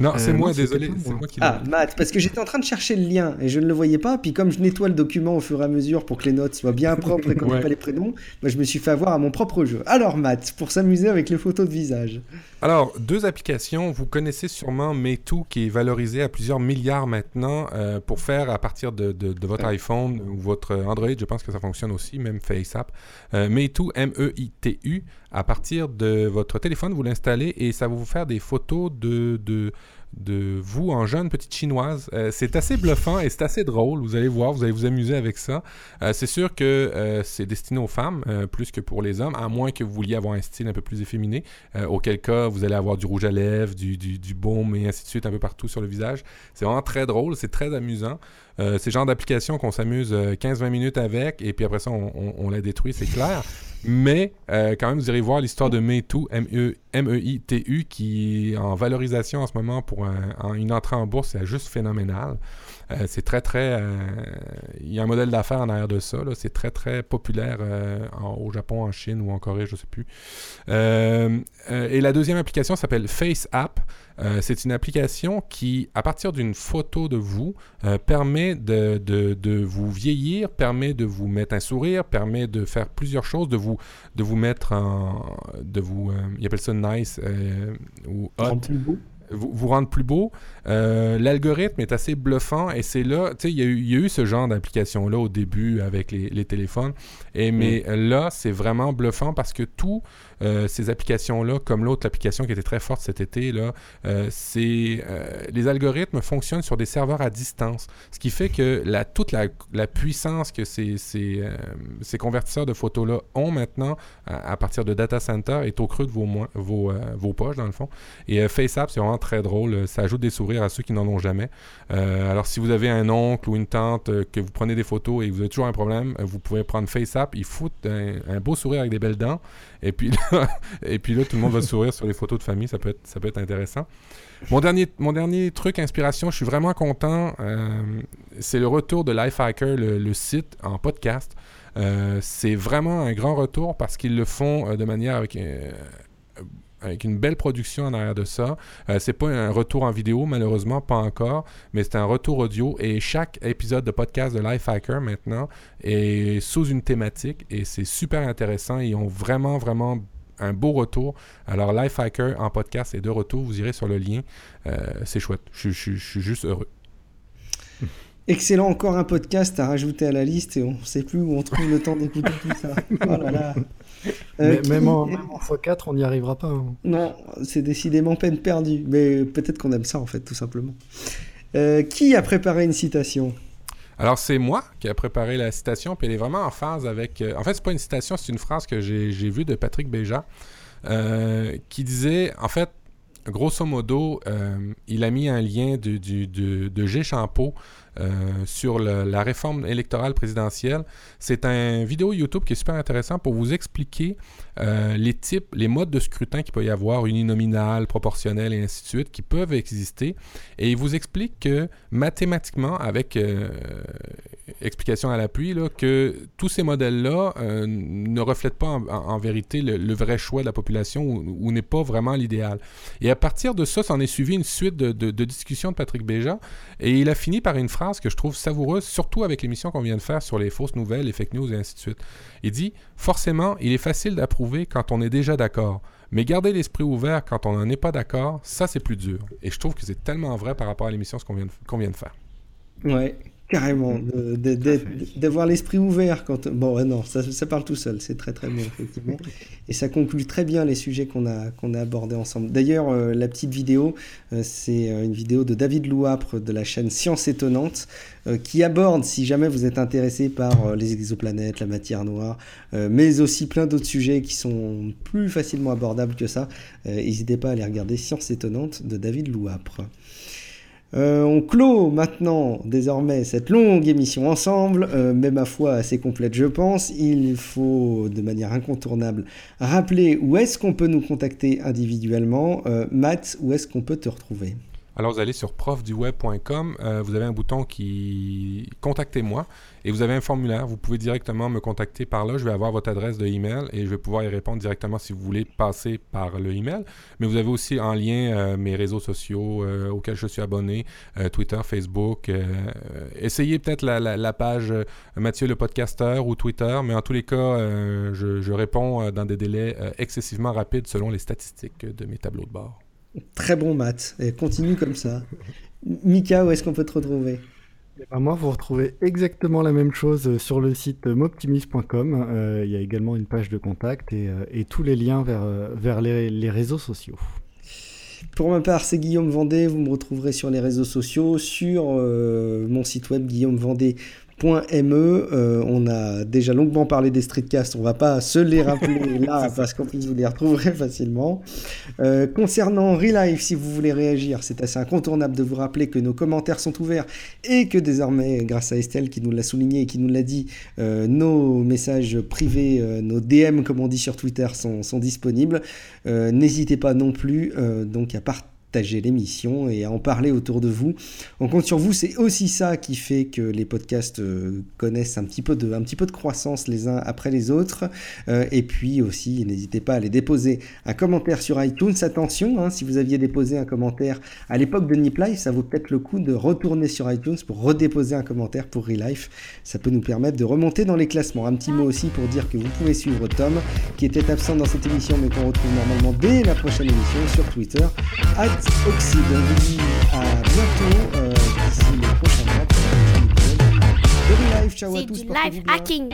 Non, Euh, c'est non, moi, c'était désolé. C'est moi. moi qui Ah, Matt, parce que j'étais en train de chercher le lien et je ne le voyais pas. Puis comme je nettoie le document au fur et à mesure pour que les notes soient bien propres et qu'on n'ait Ouais. pas les prénoms, moi, je me suis fait avoir à mon propre jeu. Alors, Matt, pour s'amuser avec les photos de visage. Alors, deux applications. Vous connaissez sûrement Meitu, qui est valorisé à plusieurs milliards maintenant euh, pour faire à partir de, de- de votre iPhone ou votre Android. Je pense que ça fonctionne aussi, même FaceApp. Euh, Meitu, M-E-I-T-U. À partir de votre téléphone, vous l'installez et ça va vous faire des photos de, de, de vous en jeune petite chinoise. Euh, c'est assez bluffant et c'est assez drôle. Vous allez voir, vous allez vous amuser avec ça. Euh, c'est sûr que euh, c'est destiné aux femmes plus que pour les hommes, à moins que vous vouliez avoir un style un peu plus efféminé. Auquel cas, vous allez avoir du rouge à lèvres, du, du, du baume et ainsi de suite un peu partout sur le visage. C'est vraiment très drôle, c'est très amusant. Euh, c'est le genre d'application qu'on s'amuse euh, 15-20 minutes avec et puis après ça, on, la détruit, c'est clair. Mais euh, quand même, vous irez voir l'histoire de Meitu, M-E- M-E-I-T-U, qui est en valorisation en ce moment pour une entrée en bourse, c'est juste phénoménal. Euh, c'est très, très... euh, Il y a un modèle d'affaires en arrière de ça. C'est très, très populaire euh, au Japon, en Chine ou en Corée, je sais plus. Et la deuxième application s'appelle FaceApp. Euh, c'est une application qui, à partir d'une photo de vous, permet de, de- de vous vieillir, permet de vous mettre un sourire, permet de faire plusieurs choses, de vous, de vous mettre en... de vous... ils appellent ça nice ou hot. Vous, vous rendre plus beau. Euh, L'algorithme est assez bluffant et c'est là, tu sais, il y, a eu- il y a eu ce genre d'application-là au début avec les, les téléphones. Et, mais là, c'est vraiment bluffant parce que euh, ces applications-là, comme l'autre application qui était très forte cet été, là, euh, c'est, euh, les algorithmes fonctionnent sur des serveurs à distance. Ce qui fait que la, toute la, la puissance que ces, ces, euh, ces convertisseurs de photos-là ont maintenant à, partir de data center est au creux de vos, mois- vos, euh, vos poches, dans le fond. Et euh, FaceApp, c'est vraiment très drôle. Ça ajoute des sourires à ceux qui n'en ont jamais. Euh, alors, si vous avez un oncle ou une tante euh, que vous prenez des photos et que vous avez toujours un problème, euh, vous pouvez prendre FaceApp. Ils foutent un, un beau sourire avec des belles dents. Et puis et puis là tout le monde va sourire sur les photos de famille. Ça peut être, ça peut être intéressant. Mon dernier, mon dernier truc inspiration, je suis vraiment content. euh, c'est le retour de Lifehacker, le, le site en podcast. Euh, c'est vraiment un grand retour parce qu'ils le font euh, de manière avec, une belle production en arrière de ça. Euh, c'est pas un retour en vidéo, malheureusement, pas encore, mais c'est un retour audio. Et chaque épisode de podcast de Lifehacker maintenant est sous une thématique et c'est super intéressant. Ils ont vraiment, vraiment un beau retour. Alors, Lifehacker en podcast est de retour. Vous irez sur le lien. Euh, c'est chouette. Je, je- je suis juste heureux. Excellent, encore un podcast à rajouter à la liste et on ne sait plus où on trouve le temps d'écouter tout ça. Oh là là. Mais Euh, qui- même, en, même en x4, on n'y arrivera pas. hein. Non, c'est décidément peine perdue. Mais peut-être qu'on aime ça en fait, tout simplement. Euh, qui a préparé une citation? Alors, c'est moi qui a préparé la citation, puis elle est vraiment en phase avec... euh, en fait, c'est pas une citation, c'est une phrase que j'ai vue de Patrick Béja, euh, qui disait, en fait, grosso modo, euh, il a mis un lien de, G. Champeau sur le- la réforme électorale présidentielle. C'est un vidéo YouTube qui est super intéressant pour vous expliquer euh, les types, les modes de scrutin qu'il peut y avoir, uninominal, proportionnel et ainsi de suite, qui peuvent exister. Et il vous explique que mathématiquement, avec euh, explication à l'appui, que tous ces modèles-là euh, ne reflètent pas en, vérité le, vrai choix de la population ou, n'est pas vraiment l'idéal. Et à partir de ça, s'en est suivi une suite de, de- de discussions de Patrick Béja. Et il a fini par une phrase que je trouve savoureuse, surtout avec l'émission qu'on vient de faire sur les fausses nouvelles, les fake news et ainsi de suite. Il dit Forcément, il est facile d'approuver quand on est déjà d'accord. Mais garder l'esprit ouvert quand on n'en est pas d'accord, ça c'est plus dur. Et je trouve que c'est tellement vrai par rapport à l'émission ce qu'on vient, de- qu'on vient de faire. Ouais, carrément. de- D'avoir l'esprit ouvert quand. Bon, non, ça, ça parle tout seul. C'est très très bon, effectivement. Et ça conclut très bien les sujets qu'on a, qu'on a abordés ensemble. D'ailleurs, euh, la petite vidéo, euh, c'est euh, une vidéo de David Louapre de la chaîne Science Étonnante euh, qui aborde, si jamais vous êtes intéressé par les exoplanètes, la matière noire, mais aussi plein d'autres sujets qui sont plus facilement abordables que ça, n'hésitez pas à aller regarder Science Étonnante de David Louapre. Euh, on clôt maintenant désormais cette longue émission ensemble, euh, mais ma foi assez complète je pense. Il faut de manière incontournable rappeler où est-ce qu'on peut nous contacter individuellement. Euh, Matt, où est-ce qu'on peut te retrouver? Alors vous allez sur profduweb.com, euh, vous avez un bouton qui contactez-moi et vous avez un formulaire. Vous pouvez directement me contacter par là. Je vais avoir votre adresse de email et je vais pouvoir y répondre directement si vous voulez passer par le email. Mais vous avez aussi en lien euh, mes réseaux sociaux euh, auxquels je suis abonné, Twitter, Facebook. essayez peut-être la, page Mathieu le podcasteur ou Twitter, mais en tous les cas, je, réponds dans des délais excessivement rapides selon les statistiques de mes tableaux de bord. Très bon Matt, et continue comme ça. Mika, où est-ce qu'on peut te retrouver? Eh ben, moi, vous retrouvez exactement la même chose euh, sur le site moptimis.com. Euh, Il y a également une page de contact et, euh, et tous les liens vers, vers les, les réseaux sociaux. Pour ma part, c'est Guillaume Vendée. Vous me retrouverez sur les réseaux sociaux, sur euh, mon site web guillaumevendée.me. Euh, on a déjà longuement parlé des streetcasts, on va pas se les rappeler là parce qu'en plus vous les retrouverez facilement. Euh, concernant Relife, si vous voulez réagir, c'est assez incontournable de vous rappeler que nos commentaires sont ouverts et que désormais, grâce à Estelle qui nous l'a souligné et qui nous l'a dit, euh, nos messages privés, nos DM comme on dit sur Twitter sont, sont disponibles. N'hésitez pas non plus donc à partager l'émission et à en parler autour de vous. On compte sur vous, c'est aussi ça qui fait que les podcasts euh, connaissent un petit, peu de, un petit peu de croissance les uns après les autres. Euh, et puis aussi, n'hésitez pas à aller déposer un commentaire sur iTunes. Attention, hein, si vous aviez déposé un commentaire à l'époque de Nip Life, ça vaut peut-être le coup de retourner sur iTunes pour redéposer un commentaire pour Relife. Ça peut nous permettre de remonter dans les classements. Un petit mot aussi pour dire que vous pouvez suivre Tom, qui était absent dans cette émission, mais qu'on retrouve normalement dès la prochaine émission sur Twitter, at Vous dit à bientôt euh, d'ici le prochain mois pour un prochain épisode de Relife. Ciao à C'est tous. du live hacking.